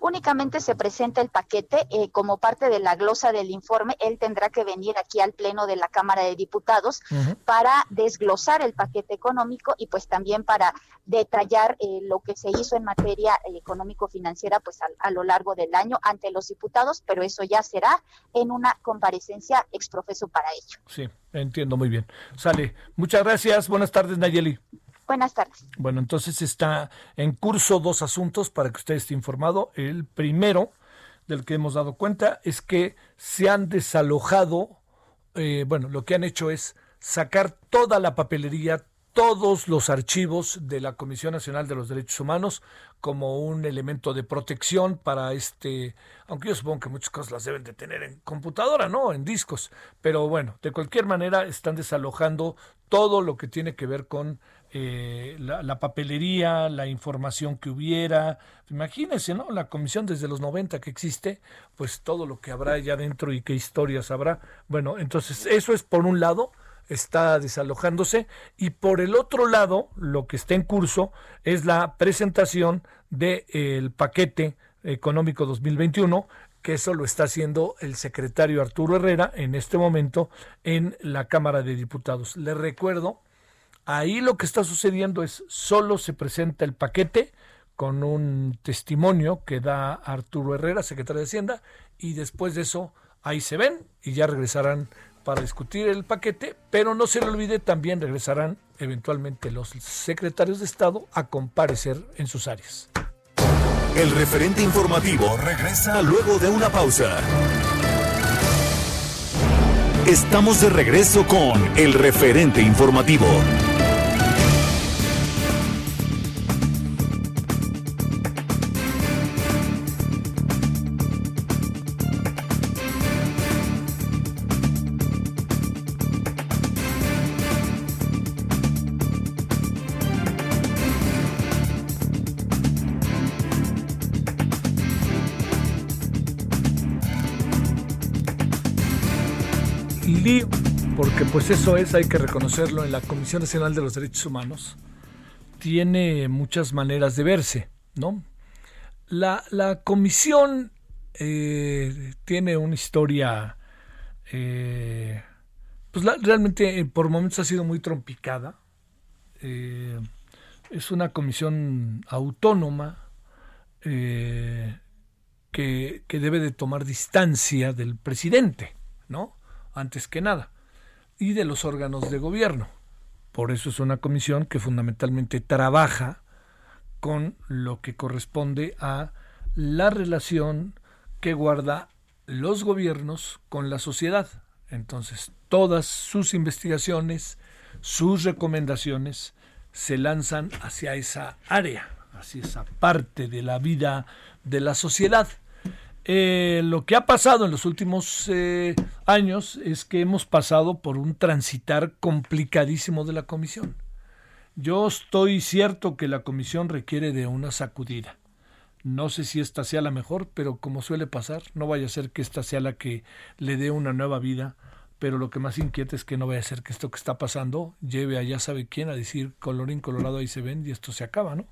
Únicamente se presenta el paquete eh, como parte de la glosa del informe. Él tendrá que venir aquí al Pleno de la Cámara de Diputados para desglosar el paquete económico y pues también para detallar eh, lo que se hizo en materia eh, económico-financiera pues a, lo largo del año ante los diputados, pero eso ya será en una comparecencia exprofeso para ello. Sí, entiendo muy bien. Sale. Muchas gracias. Buenas tardes, Nayeli. Buenas tardes. Bueno, entonces está en curso dos asuntos para que usted esté informado. El primero, del que hemos dado cuenta, es que se han desalojado, eh, bueno, lo que han hecho es sacar toda la papelería, todos los archivos de la Comisión Nacional de los Derechos Humanos como un elemento de protección para este, aunque yo supongo que muchas cosas las deben de tener en computadora, ¿no? En discos, pero bueno, de cualquier manera están desalojando todo lo que tiene que ver con eh, la, papelería, la información que hubiera. Imagínense, ¿no? La comisión desde los 90 que existe, pues todo lo que habrá allá adentro y qué historias habrá. Bueno, entonces eso es por un lado, está desalojándose y por el otro lado, lo que está en curso es la presentación del paquete económico 2021 que eso lo está haciendo el secretario Arturo Herrera en este momento en la Cámara de Diputados. Le recuerdo Ahí lo que está sucediendo es solo se presenta el paquete con un testimonio que da Arturo Herrera, secretario de Hacienda, y después de eso ahí se ven y ya regresarán para discutir el paquete, pero no se le olvide, también regresarán eventualmente los secretarios de Estado a comparecer en sus áreas. El referente informativo regresa luego de una pausa. Estamos de regreso con el referente informativo. Porque pues eso es, hay que reconocerlo, en la Comisión Nacional de los Derechos Humanos tiene muchas maneras de verse, ¿no? La, comisión eh, tiene una historia, eh, pues realmente eh, por momentos ha sido muy trompicada. es una comisión autónoma que, que debe de tomar distancia del presidente, ¿no? Antes que nada, y de los órganos de gobierno. Por eso es una comisión que fundamentalmente trabaja con lo que corresponde a la relación que guarda los gobiernos con la sociedad. Entonces, todas sus investigaciones, sus recomendaciones se lanzan hacia esa área, hacia esa parte de la vida de la sociedad. Eh, lo que ha pasado en los últimos eh, años es que hemos pasado por un transitar complicadísimo de la comisión. Yo estoy cierto que la comisión requiere de una sacudida. No sé si esta sea la mejor, pero como suele pasar, no vaya a ser que esta sea la que le dé una nueva vida, pero lo que más inquieta es que no vaya a ser que esto que está pasando lleve a ya sabe quién a decir colorín colorado ahí se ven y esto se acaba, ¿no?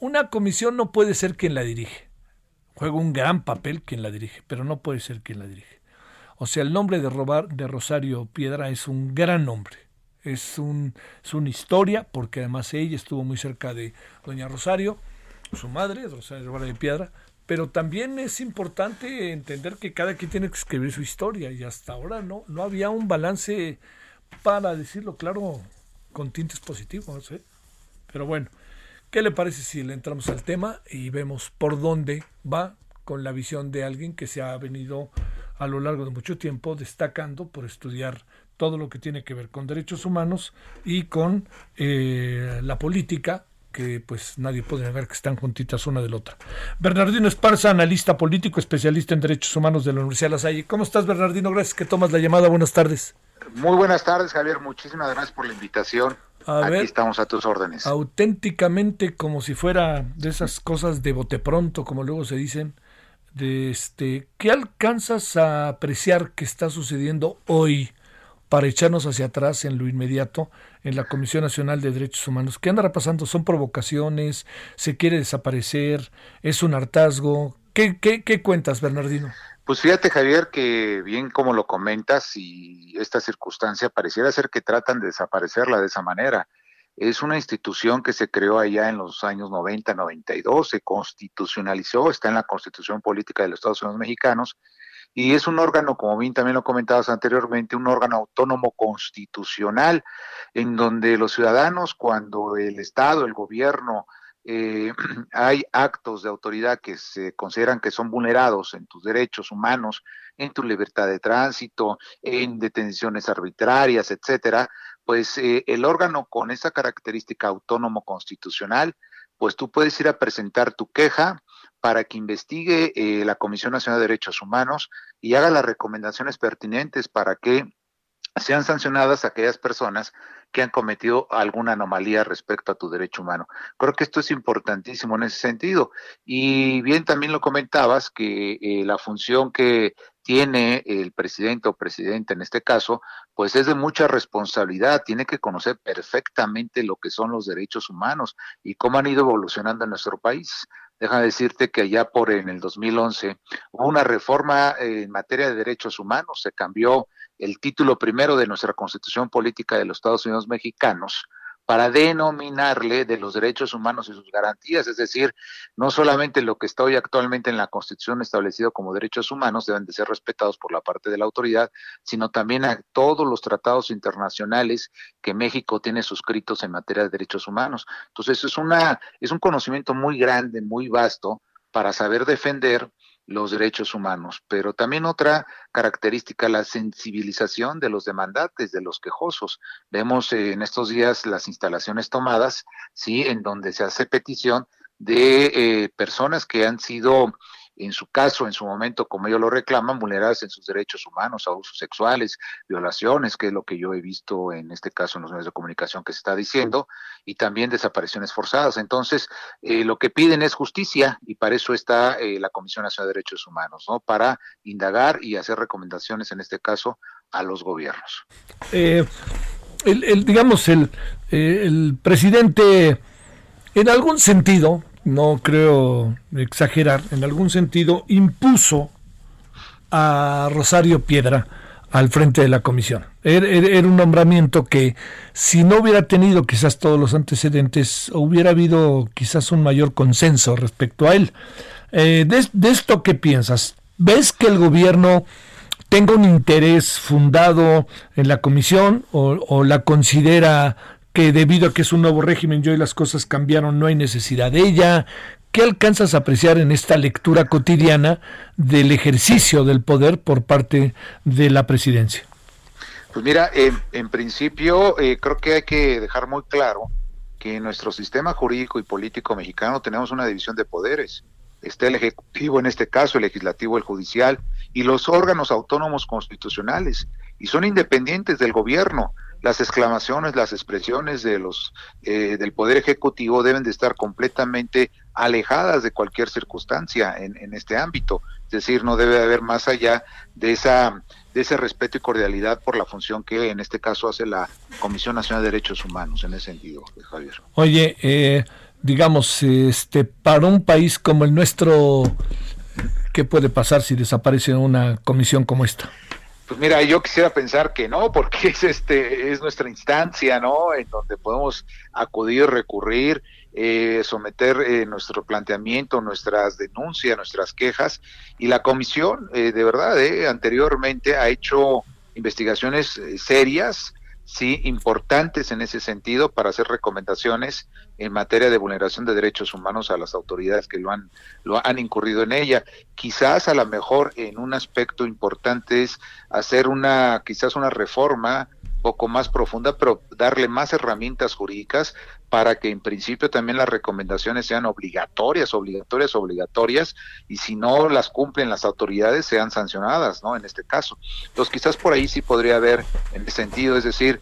Una comisión no puede ser quien la dirige juega un gran papel quien la dirige, pero no puede ser quien la dirige. O sea, el nombre de, Robar, de Rosario Piedra es un gran nombre. Es, un, es una historia, porque además ella estuvo muy cerca de doña Rosario, su madre, Rosario de Piedra, pero también es importante entender que cada quien tiene que escribir su historia y hasta ahora no, no había un balance, para decirlo claro, con tintes positivos. ¿eh? Pero bueno, ¿Qué le parece si le entramos al tema y vemos por dónde va con la visión de alguien que se ha venido a lo largo de mucho tiempo destacando por estudiar todo lo que tiene que ver con derechos humanos y con eh, la política que pues nadie puede negar que están juntitas una de la otra. Bernardino Esparza, analista político, especialista en derechos humanos de la Universidad de La Salle. ¿Cómo estás, Bernardino? Gracias que tomas la llamada. Buenas tardes. Muy buenas tardes, Javier. Muchísimas gracias por la invitación. Aquí estamos a tus órdenes. Auténticamente como si fuera de esas cosas de bote pronto, como luego se dicen, de este, ¿qué alcanzas a apreciar que está sucediendo hoy? para echarnos hacia atrás en lo inmediato en la Comisión Nacional de Derechos Humanos. ¿Qué andará pasando? ¿Son provocaciones? ¿Se quiere desaparecer? ¿Es un hartazgo? ¿Qué, qué, qué cuentas, Bernardino? Pues fíjate, Javier, que bien como lo comentas y esta circunstancia pareciera ser que tratan de desaparecerla de esa manera. Es una institución que se creó allá en los años 90, 92, se constitucionalizó, está en la Constitución Política de los Estados Unidos Mexicanos y es un órgano, como bien también lo comentabas anteriormente, un órgano autónomo constitucional en donde los ciudadanos, cuando el Estado, el gobierno, eh, hay actos de autoridad que se consideran que son vulnerados en tus derechos humanos, en tu libertad de tránsito, en detenciones arbitrarias, etcétera, pues eh, el órgano con esa característica autónomo constitucional, pues tú puedes ir a presentar tu queja para que investigue eh, la Comisión Nacional de Derechos Humanos y haga las recomendaciones pertinentes para que sean sancionadas aquellas personas que han cometido alguna anomalía respecto a tu derecho humano. Creo que esto es importantísimo en ese sentido. Y bien, también lo comentabas que eh, la función que tiene el presidente o presidente en este caso, pues es de mucha responsabilidad, tiene que conocer perfectamente lo que son los derechos humanos y cómo han ido evolucionando en nuestro país. Deja decirte que allá por en el 2011 hubo una reforma en materia de derechos humanos, se cambió el título primero de nuestra Constitución Política de los Estados Unidos Mexicanos para denominarle de los derechos humanos y sus garantías, es decir, no solamente lo que está hoy actualmente en la Constitución establecido como derechos humanos deben de ser respetados por la parte de la autoridad, sino también a todos los tratados internacionales que México tiene suscritos en materia de derechos humanos. Entonces, es una es un conocimiento muy grande, muy vasto para saber defender los derechos humanos, pero también otra característica, la sensibilización de los demandantes, de los quejosos. Vemos en estos días las instalaciones tomadas, sí, en donde se hace petición de eh, personas que han sido en su caso, en su momento, como ellos lo reclaman, vulneradas en sus derechos humanos, abusos sexuales, violaciones, que es lo que yo he visto en este caso en los medios de comunicación que se está diciendo, y también desapariciones forzadas. Entonces, eh, lo que piden es justicia y para eso está eh, la Comisión Nacional de Derechos Humanos, ¿no? Para indagar y hacer recomendaciones, en este caso, a los gobiernos. Eh, el, digamos, el, el presidente, en algún sentido, no creo exagerar, en algún sentido impuso a Rosario Piedra al frente de la comisión. Era, un nombramiento que si no hubiera tenido quizás todos los antecedentes, hubiera habido quizás un mayor consenso respecto a él. Eh, de, esto qué piensas? ¿Ves que el gobierno tenga un interés fundado en la comisión o la considera que debido a que es un nuevo régimen y hoy las cosas cambiaron, no hay necesidad de ella. ¿Qué alcanzas a apreciar en esta lectura cotidiana del ejercicio del poder por parte de la presidencia? Pues mira, en, principio eh, creo que hay que dejar muy claro que en nuestro sistema jurídico y político mexicano tenemos una división de poderes. Está el Ejecutivo, en este caso, el Legislativo, el Judicial y los órganos autónomos constitucionales, y son independientes del gobierno las exclamaciones, las expresiones de los eh, del poder ejecutivo deben de estar completamente alejadas de cualquier circunstancia en, en, este ámbito. Es decir, no debe haber más allá de esa de ese respeto y cordialidad por la función que en este caso hace la Comisión Nacional de Derechos Humanos en ese sentido, Javier. Oye, eh, digamos, este para un país como el nuestro, ¿qué puede pasar si desaparece una comisión como esta? Pues mira, yo quisiera pensar que no, porque es este es nuestra instancia, ¿no? En donde podemos acudir, recurrir, eh, someter eh, nuestro planteamiento, nuestras denuncias, nuestras quejas y la comisión, eh, de verdad, anteriormente ha hecho investigaciones serias, sí, importantes en ese sentido para hacer recomendaciones en materia de vulneración de derechos humanos a las autoridades que lo han, lo han incurrido en ella. Quizás a lo mejor en un aspecto importante es hacer una, quizás una reforma poco más profunda, pero darle más herramientas jurídicas para que en principio también las recomendaciones sean obligatorias, obligatorias, obligatorias, y si no las cumplen las autoridades sean sancionadas, ¿no? En este caso. Entonces quizás por ahí sí podría haber en ese sentido, es decir,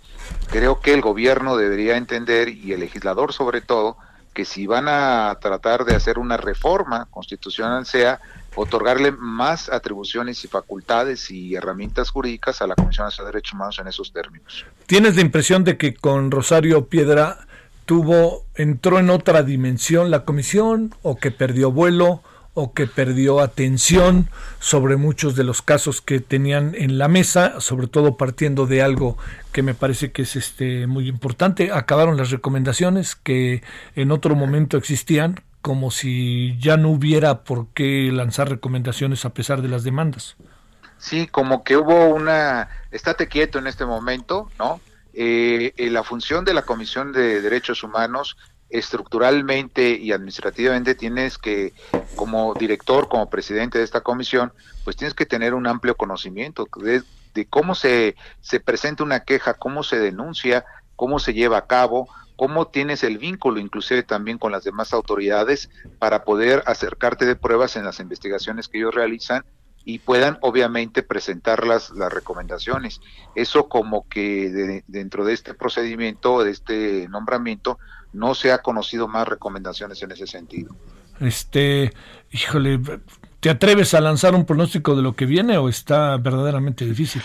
creo que el gobierno debería entender y el legislador sobre todo que si van a tratar de hacer una reforma constitucional sea otorgarle más atribuciones y facultades y herramientas jurídicas a la Comisión de Derechos Humanos en esos términos. ¿Tienes la impresión de que con Rosario Piedra tuvo, entró en otra dimensión la comisión o que perdió vuelo? o que perdió atención sobre muchos de los casos que tenían en la mesa, sobre todo partiendo de algo que me parece que es este muy importante. Acabaron las recomendaciones que en otro momento existían, como si ya no hubiera por qué lanzar recomendaciones a pesar de las demandas. Sí, como que hubo una, estate quieto en este momento, ¿no? Eh, eh, la función de la Comisión de Derechos Humanos estructuralmente y administrativamente tienes que, como director, como presidente de esta comisión, pues tienes que tener un amplio conocimiento de, cómo se, se presenta una queja, cómo se denuncia, cómo se lleva a cabo, cómo tienes el vínculo inclusive también con las demás autoridades para poder acercarte de pruebas en las investigaciones que ellos realizan y puedan obviamente presentar las, las recomendaciones. Eso como que dentro de este procedimiento, de este nombramiento, no se ha conocido más recomendaciones en ese sentido. Este, híjole, ¿te atreves a lanzar un pronóstico de lo que viene o está verdaderamente difícil?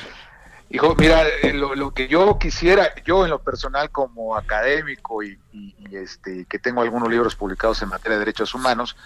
Hijo, mira, eh, lo, que yo quisiera, yo en lo personal como académico y, este que tengo algunos libros publicados en materia de derechos humanos,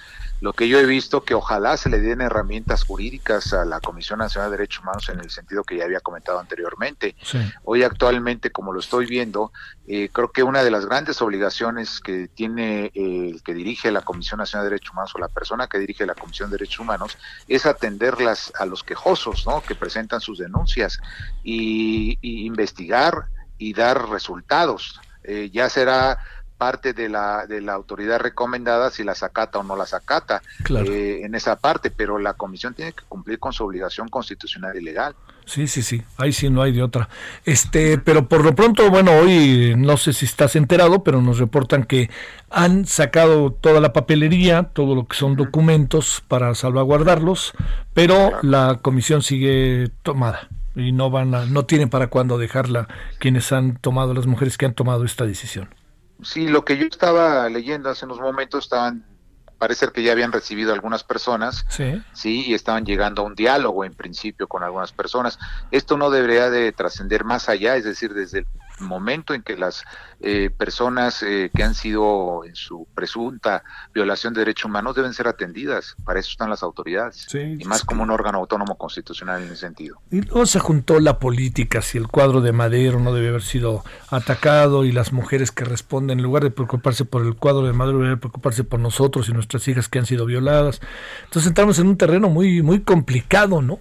lo que yo he visto que ojalá se le den herramientas jurídicas a la Comisión Nacional de Derechos Humanos en el sentido que ya había comentado anteriormente. Hoy actualmente, como lo estoy viendo, eh, creo que una de las grandes obligaciones que tiene eh, el que dirige la Comisión Nacional de Derechos Humanos o la persona que dirige la Comisión de Derechos Humanos es atenderlas a los quejosos, ¿no? Que presentan sus denuncias y, investigar y dar resultados. Eh, ya será parte de la, de la autoridad recomendada si las acata o no las acata eh, en esa parte, pero la comisión tiene que cumplir con su obligación constitucional y legal. Sí, sí, sí, ahí sí no hay de otra. Este, pero por lo pronto, bueno, hoy no sé si estás enterado, pero nos reportan que han sacado toda la papelería, todo lo que son documentos para salvaguardarlos, pero la comisión sigue tomada y no van a, no tienen para cuándo dejarla quienes han tomado las mujeres que han tomado esta decisión. Sí, lo que yo estaba leyendo hace unos momentos estaban parece que ya habían recibido algunas personas, sí. sí, y estaban llegando a un diálogo en principio con algunas personas. Esto no debería de trascender más allá, es decir, desde el momento en que las eh, personas eh, que han sido en su presunta violación de derechos humanos deben ser atendidas. Para eso están las autoridades. y más como un órgano autónomo constitucional en ese sentido. Y luego se juntó la política, si el cuadro de Madero no debe haber sido atacado y las mujeres que responden, en lugar de preocuparse por el cuadro de Madero, deben preocuparse por nosotros y nuestras hijas que han sido violadas. Entonces entramos en un terreno muy, muy complicado, ¿no?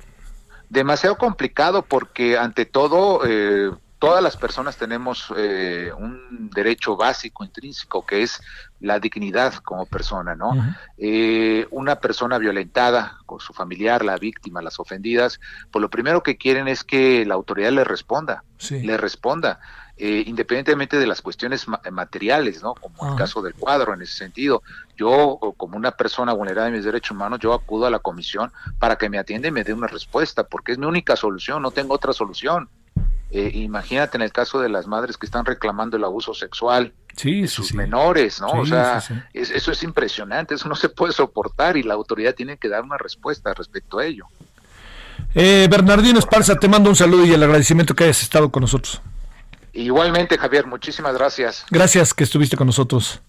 Demasiado complicado porque ante todo... Eh, todas las personas tenemos eh, un derecho básico, intrínseco, que es la dignidad como persona, ¿no? Eh, una persona violentada con su familiar, la víctima, las ofendidas, pues lo primero que quieren es que la autoridad le responda, le responda. Eh, independientemente de las cuestiones materiales, ¿no? Como el caso del cuadro, en ese sentido. Yo, como una persona vulnerada de mis derechos humanos, yo acudo a la comisión para que me atienda y me dé una respuesta, porque es mi única solución, no tengo otra solución. Eh, imagínate en el caso de las madres que están reclamando el abuso sexual de sus menores, ¿no? o sea, eso es impresionante, eso no se puede soportar y la autoridad tiene que dar una respuesta respecto a ello. Eh, Bernardino Esparza, te mando un saludo y el agradecimiento que hayas estado con nosotros. Igualmente, Javier, muchísimas gracias. Gracias que estuviste con nosotros.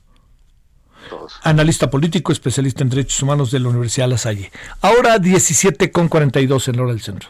Analista político, especialista en derechos humanos de la Universidad La Salle. Ahora 17 con 42 en hora del centro.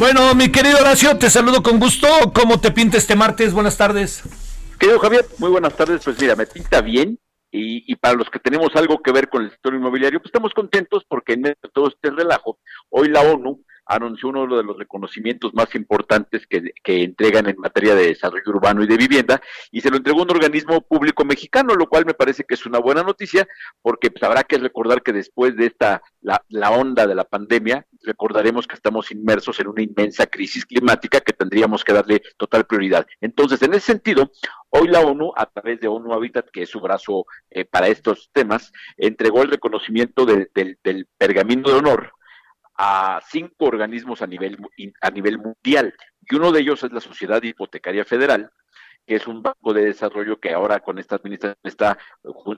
Bueno, mi querido Horacio, te saludo con gusto. ¿Cómo te pinta este martes? Buenas tardes. Querido Javier, muy buenas tardes. Pues mira, me pinta bien y, para los que tenemos algo que ver con el sector inmobiliario, pues estamos contentos porque en todo este relajo, hoy la ONU anunció uno de los reconocimientos más importantes que, entregan en materia de desarrollo urbano y de vivienda, y se lo entregó un organismo público mexicano, lo cual me parece que es una buena noticia, porque pues, habrá que recordar que después de esta, la, la onda de la pandemia, recordaremos que estamos inmersos en una inmensa crisis climática que tendríamos que darle total prioridad. Entonces, en ese sentido, hoy la ONU, a través de ONU Habitat, que es su brazo eh, para estos temas, entregó el reconocimiento del, del, del pergamino de honor a cinco organismos a nivel, a nivel mundial. Y uno de ellos es la Sociedad Hipotecaria Federal, que es un banco de desarrollo que ahora con esta administración está,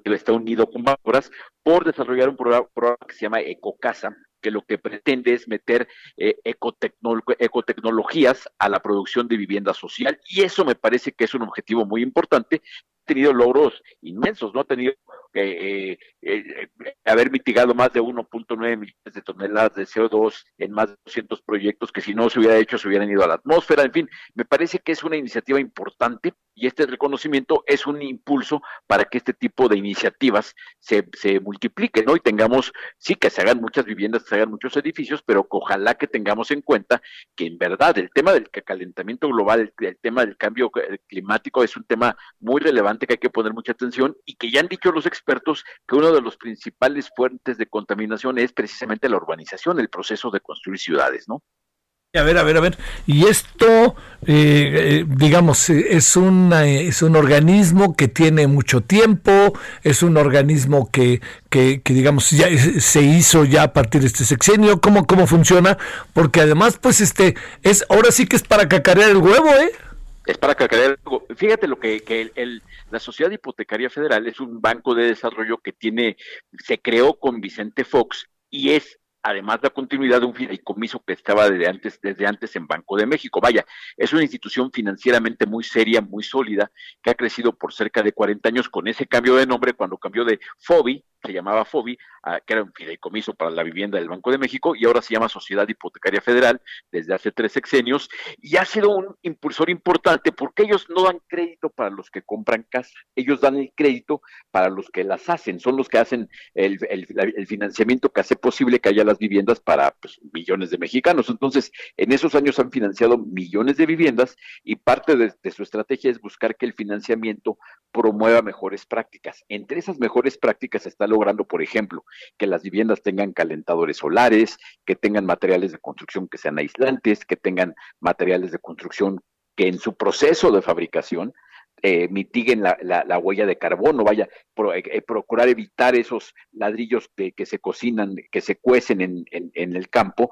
está unido con Bancoras, por desarrollar un programa, que se llama Ecocasa, que lo que pretende es meter eh, ecotecnologías a la producción de vivienda social y eso me parece que es un objetivo muy importante. Ha tenido logros inmensos, ¿no? Ha tenido eh, eh, haber mitigado más de 1.9 millones de toneladas de CO2 en más de 200 proyectos que si no se hubiera hecho se hubieran ido a la atmósfera. En fin, me parece que es una iniciativa importante y este reconocimiento es un impulso para que este tipo de iniciativas se, multipliquen, ¿no? Y tengamos, sí, que se hagan muchas viviendas, que se hagan muchos edificios, pero ojalá que tengamos en cuenta que en verdad el tema del calentamiento global, el, el tema del cambio climático es un tema muy relevante que hay que poner mucha atención y que ya han dicho los expertos que uno de los principales fuentes de contaminación es precisamente la urbanización, el proceso de construir ciudades, ¿no? A ver, a ver, a ver. Y esto, eh, eh, digamos, es, una, es un organismo que tiene mucho tiempo, es un organismo que, que, que, digamos, ya se hizo ya a partir de este sexenio. ¿Cómo, ¿Cómo funciona? Porque además, pues, este, es ahora sí que es para cacarear el huevo, ¿eh? Es para el huevo. Fíjate lo que, que el la Sociedad Hipotecaria Federal es un banco de desarrollo que tiene, se creó con Vicente Fox y es además la continuidad de un fideicomiso que estaba desde antes, desde antes en Banco de México. Vaya, es una institución financieramente muy seria, muy sólida, que ha crecido por cerca de 40 años con ese cambio de nombre cuando cambió de FOBI, se llamaba FOBI, que era un fideicomiso para la vivienda del Banco de México, y ahora se llama Sociedad Hipotecaria Federal desde hace tres sexenios, y ha sido un impulsor importante porque ellos no dan crédito para los que compran casa, ellos dan el crédito para los que las hacen, son los que hacen el, el, financiamiento que hace posible que haya las viviendas para pues, millones de mexicanos. Entonces, en esos años han financiado millones de viviendas y parte de, de su estrategia es buscar que el financiamiento promueva mejores prácticas. Entre esas mejores prácticas está logrando, por ejemplo, que las viviendas tengan calentadores solares, que tengan materiales de construcción que sean aislantes, que tengan materiales de construcción que en su proceso de fabricación eh, mitiguen la, la, la, huella de carbono, vaya, pro, eh, procurar evitar esos ladrillos que, se cocinan, que se cuecen en, en, en, el campo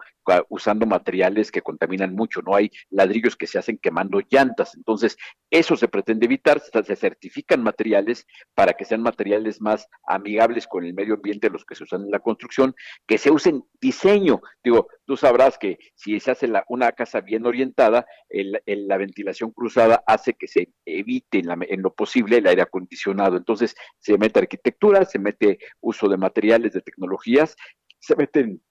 usando materiales que contaminan mucho, no hay ladrillos que se hacen quemando llantas, entonces eso se pretende evitar, se certifican materiales para que sean materiales más amigables con el medio ambiente, los que se usan en la construcción, que se usen diseño, digo, tú sabrás que si se hace la, una casa bien orientada, el, el, la ventilación cruzada hace que se evite en, la, en, lo posible el aire acondicionado. Entonces se mete arquitectura, se mete uso de materiales, de tecnologías, se meten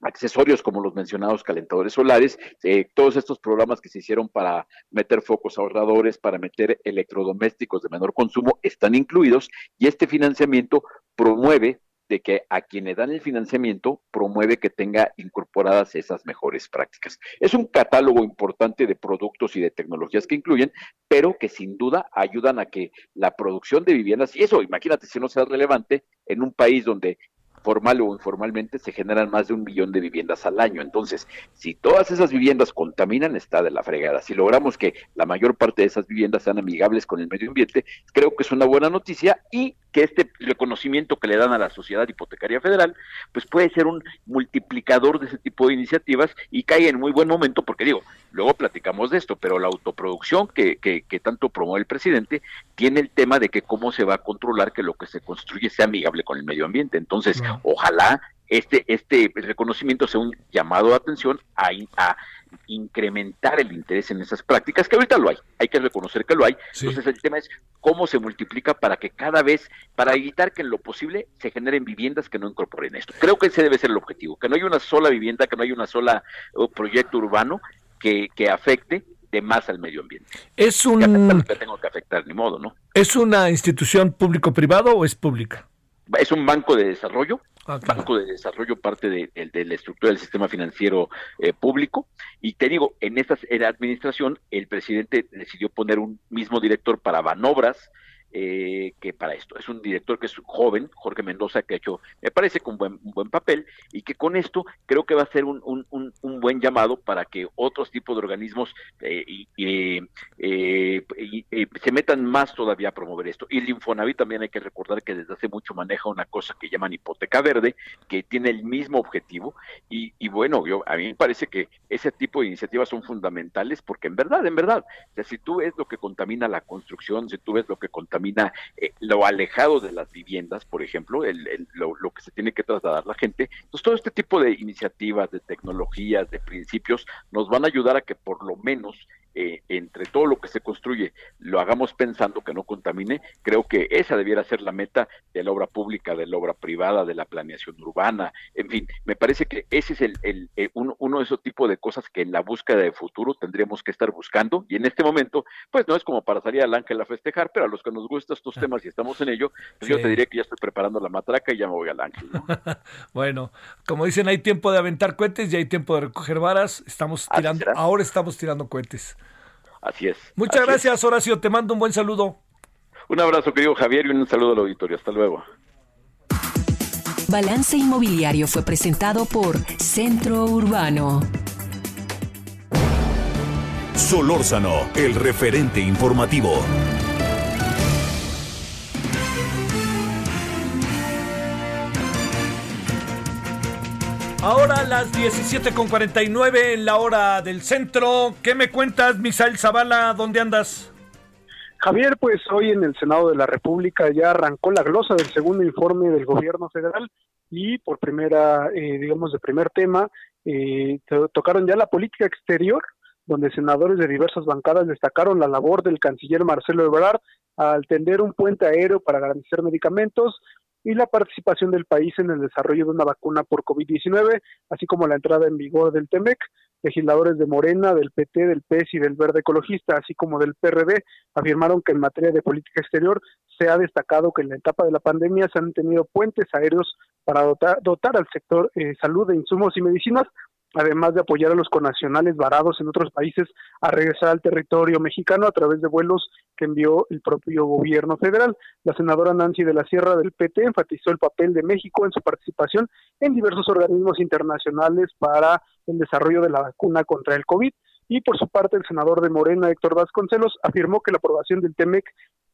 accesorios como los mencionados calentadores solares, eh, todos estos programas que se hicieron para meter focos ahorradores, para meter electrodomésticos de menor consumo, están incluidos y este financiamiento promueve de que a quien le dan el financiamiento promueve que tenga incorporadas esas mejores prácticas. Es un catálogo importante de productos y de tecnologías que incluyen, pero que sin duda ayudan a que la producción de viviendas, y eso, imagínate si no sea relevante en un país donde formal o informalmente se generan más de un millón de viviendas al año. Entonces, si todas esas viviendas contaminan, está de la fregada. Si logramos que la mayor parte de esas viviendas sean amigables con el medio ambiente, creo que es una buena noticia y que este reconocimiento que le dan a la Sociedad Hipotecaria Federal, pues puede ser un multiplicador de ese tipo de iniciativas y cae en muy buen momento, porque digo, luego platicamos de esto, pero la autoproducción que, que, que tanto promueve el presidente tiene el tema de que cómo se va a controlar que lo que se construye sea amigable con el medio ambiente. Entonces. Ojalá este, este reconocimiento sea un llamado de atención a, a, incrementar el interés en esas prácticas, que ahorita lo hay, hay que reconocer que lo hay. Sí. Entonces el tema es cómo se multiplica para que cada vez, para evitar que en lo posible se generen viviendas que no incorporen esto. Creo que ese debe ser el objetivo, que no haya una sola vivienda, que no haya una sola uh, proyecto urbano que, que afecte de más al medio ambiente. Es un... Que tengo que afectar, ni modo, ¿no? ¿Es una institución público-privado o es pública? Es un banco de desarrollo ah, Banco de Desarrollo, parte de, la estructura del sistema financiero eh, público. Y te digo, en esta administración, el presidente decidió poner un mismo director para Banobras, eh, que para esto. Es un director que es joven, Jorge Mendoza, que ha hecho, me parece, con buen, un buen papel y que con esto creo que va a ser un, un, un, buen llamado para que otros tipos de organismos eh, eh, se metan más todavía a promover esto. Y el Infonavit también hay que recordar que desde hace mucho maneja una cosa que llaman hipoteca verde, que tiene el mismo objetivo. Y, y bueno, yo, a mí me parece que ese tipo de iniciativas son fundamentales porque en verdad, en verdad, si tú ves lo que contamina la construcción, si tú ves lo que contamina eh, lo alejado de las viviendas, por ejemplo, lo, que se tiene que trasladar la gente. Entonces, todo este tipo de iniciativas, de tecnologías, de principios, nos van a ayudar a que por lo menos eh, entre todo lo que se construye lo hagamos pensando que no contamine, creo que esa debiera ser la meta de la obra pública, de la obra privada, de la planeación urbana, en fin, me parece que ese es el, uno de esos tipos de cosas que en la búsqueda de futuro tendríamos que estar buscando. Y en este momento, pues no es como para salir al ángel a festejar, pero a los que nos gustan estos temas y estamos en ello, pues yo te diría que ya estoy preparando la matraca y ya me voy al ángel. bueno, como dicen, hay tiempo de aventar cohetes y hay tiempo de recoger varas, estamos tirando, ahora estamos tirando cohetes. Así es. Muchas gracias, Horacio. Te mando un buen saludo. Un abrazo, querido Javier, y un saludo al auditorio. Hasta luego. Balance Inmobiliario fue presentado por Centro Urbano. Solórzano, el referente informativo. Ahora las 17.49 en la hora del centro. ¿Qué me cuentas, Misael Zavala? ¿Dónde andas? Javier, pues hoy en el Senado de la República ya arrancó la glosa del segundo informe del gobierno federal y por primera, eh, digamos, de primer tema, eh, tocaron ya la política exterior, donde senadores de diversas bancadas destacaron la labor del canciller Marcelo Ebrard al tender un puente aéreo para garantizar medicamentos, y la participación del país en el desarrollo de una vacuna por COVID-19, así como la entrada en vigor del TEMEC. Legisladores de Morena, del PT, del PES y del Verde Ecologista, así como del PRD, afirmaron que en materia de política exterior se ha destacado que en la etapa de la pandemia se han tenido puentes aéreos para dotar, dotar al sector eh, salud de insumos y medicinas, además de apoyar a los conacionales varados en otros países a regresar al territorio mexicano a través de vuelos que envió el propio gobierno federal. La senadora Nancy de la Sierra del PT enfatizó el papel de México en su participación en diversos organismos internacionales para el desarrollo de la vacuna contra el COVID. Y por su parte, el senador de Morena, Héctor Vasconcelos, afirmó que la aprobación del TEMEC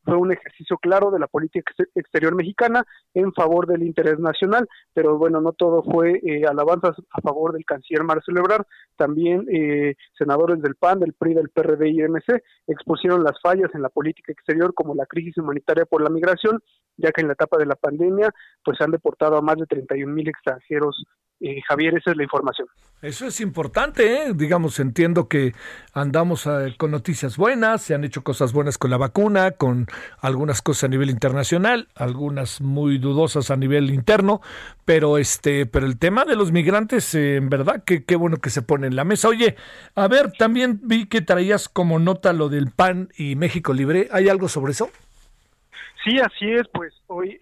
fue un ejercicio claro de la política exterior mexicana en favor del interés nacional, pero bueno, no todo fue eh, alabanzas a favor del canciller Marcelo Ebrard, también eh, senadores del PAN, del PRI, del PRD y MC expusieron las fallas en la política exterior como la crisis humanitaria por la migración, ya que en la etapa de la pandemia pues han deportado a más de 31 mil extranjeros eh, Javier, esa es la información. Eso es importante, ¿eh? digamos, entiendo que andamos eh, con noticias buenas, se han hecho cosas buenas con la vacuna, con algunas cosas a nivel internacional, algunas muy dudosas a nivel interno, pero este, pero el tema de los migrantes, en verdad, que qué bueno que se pone en la mesa. Oye, a ver, también vi que traías como nota lo del PAN y México Libre, ¿hay algo sobre eso? Sí, así es, pues hoy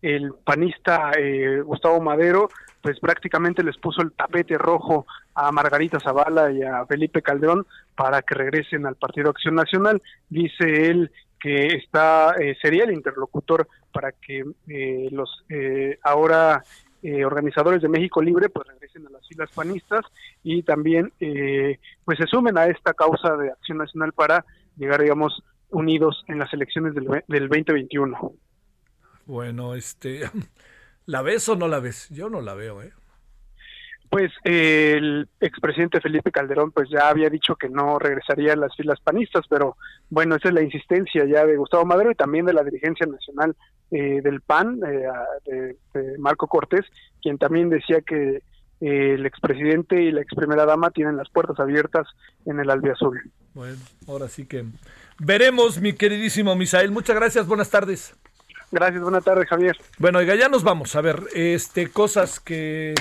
el panista Gustavo Madero pues prácticamente les puso el tapete rojo a Margarita Zavala y a Felipe Calderón para que regresen al Partido Acción Nacional. Dice él que está eh, sería el interlocutor para que eh, los eh, ahora organizadores de México Libre pues regresen a las filas panistas y también pues se sumen a esta causa de Acción Nacional para llegar digamos unidos en las elecciones del, del 2021. Bueno, este ¿La ves o no la ves? Yo no la veo, ¿eh? Pues el expresidente Felipe Calderón pues ya había dicho que no regresaría a las filas panistas, pero bueno, esa es la insistencia ya de Gustavo Madero y también de la dirigencia nacional eh, del PAN, eh, de, Marco Cortés, quien también decía que eh, el expresidente y la ex primera dama tienen las puertas abiertas en el Albiazul. Bueno, ahora sí que veremos, mi queridísimo Misael. Muchas gracias, buenas tardes. Gracias, buena tarde, Javier. Bueno, oiga, ya nos vamos a ver, este, cosas que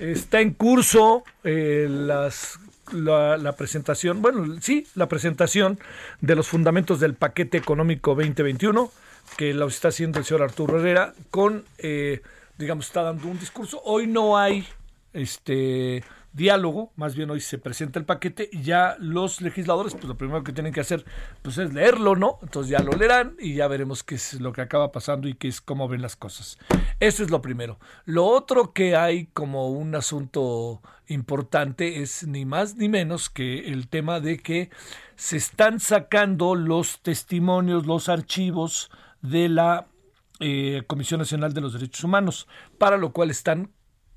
está en curso, eh, las la, presentación, bueno, sí, la presentación de los fundamentos del paquete económico 2021, que lo está haciendo el señor Arturo Herrera, con, eh, digamos, está dando un discurso. Hoy no hay este diálogo, más bien hoy se presenta el paquete y ya los legisladores, pues lo primero que tienen que hacer pues es leerlo, ¿no? Entonces ya lo leerán y ya veremos qué es lo que acaba pasando y qué es cómo ven las cosas. Eso es lo primero. Lo otro que hay como un asunto importante es ni más ni menos que el tema de que se están sacando los testimonios, los archivos de la eh, Comisión Nacional de los Derechos Humanos, para lo cual están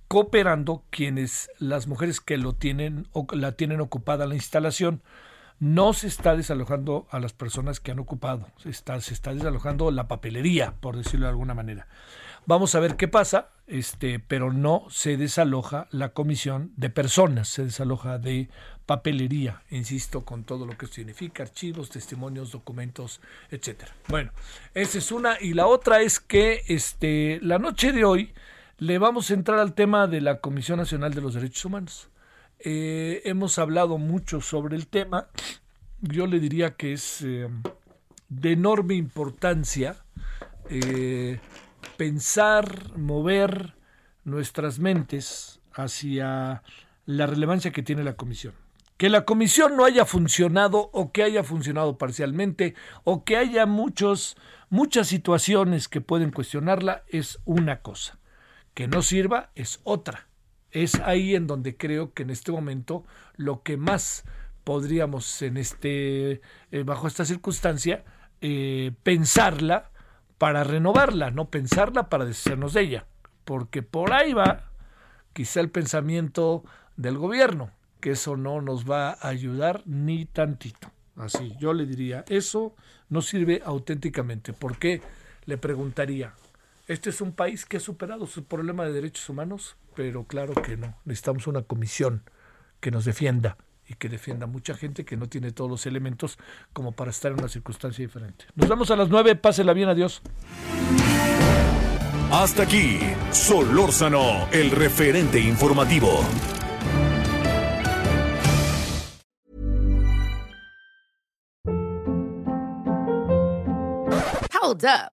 cooperando quienes, las mujeres que lo tienen o la tienen ocupada la instalación. No se está desalojando a las personas que han ocupado, se está, se está desalojando la papelería, por decirlo de alguna manera. Vamos a ver qué pasa, este, pero no se desaloja la comisión de personas, se desaloja de papelería, insisto, con todo lo que significa, archivos, testimonios, documentos, etcétera. Bueno, esa es una, y la otra es que este, la noche de hoy le vamos a entrar al tema de la Comisión Nacional de los Derechos Humanos. Eh, hemos hablado mucho sobre el tema. Yo le diría que es eh, de enorme importancia eh, pensar, mover nuestras mentes hacia la relevancia que tiene la comisión. Que la comisión no haya funcionado o que haya funcionado parcialmente o que haya muchos, muchas situaciones que pueden cuestionarla es una cosa que no sirva es otra. Es ahí en donde creo que en este momento lo que más podríamos en este eh, bajo esta circunstancia eh, pensarla para renovarla, no pensarla para deshacernos de ella, porque por ahí va quizá el pensamiento del gobierno, que eso no nos va a ayudar ni tantito. Así, yo le diría, eso no sirve auténticamente. ¿Por qué? Le preguntaría, este es un país que ha superado su problema de derechos humanos, pero claro que no. Necesitamos una comisión que nos defienda y que defienda a mucha gente que no tiene todos los elementos como para estar en una circunstancia diferente. Nos vemos a las nueve. Pásela bien. Adiós. Hasta aquí, Solórzano, el referente informativo. Hold up.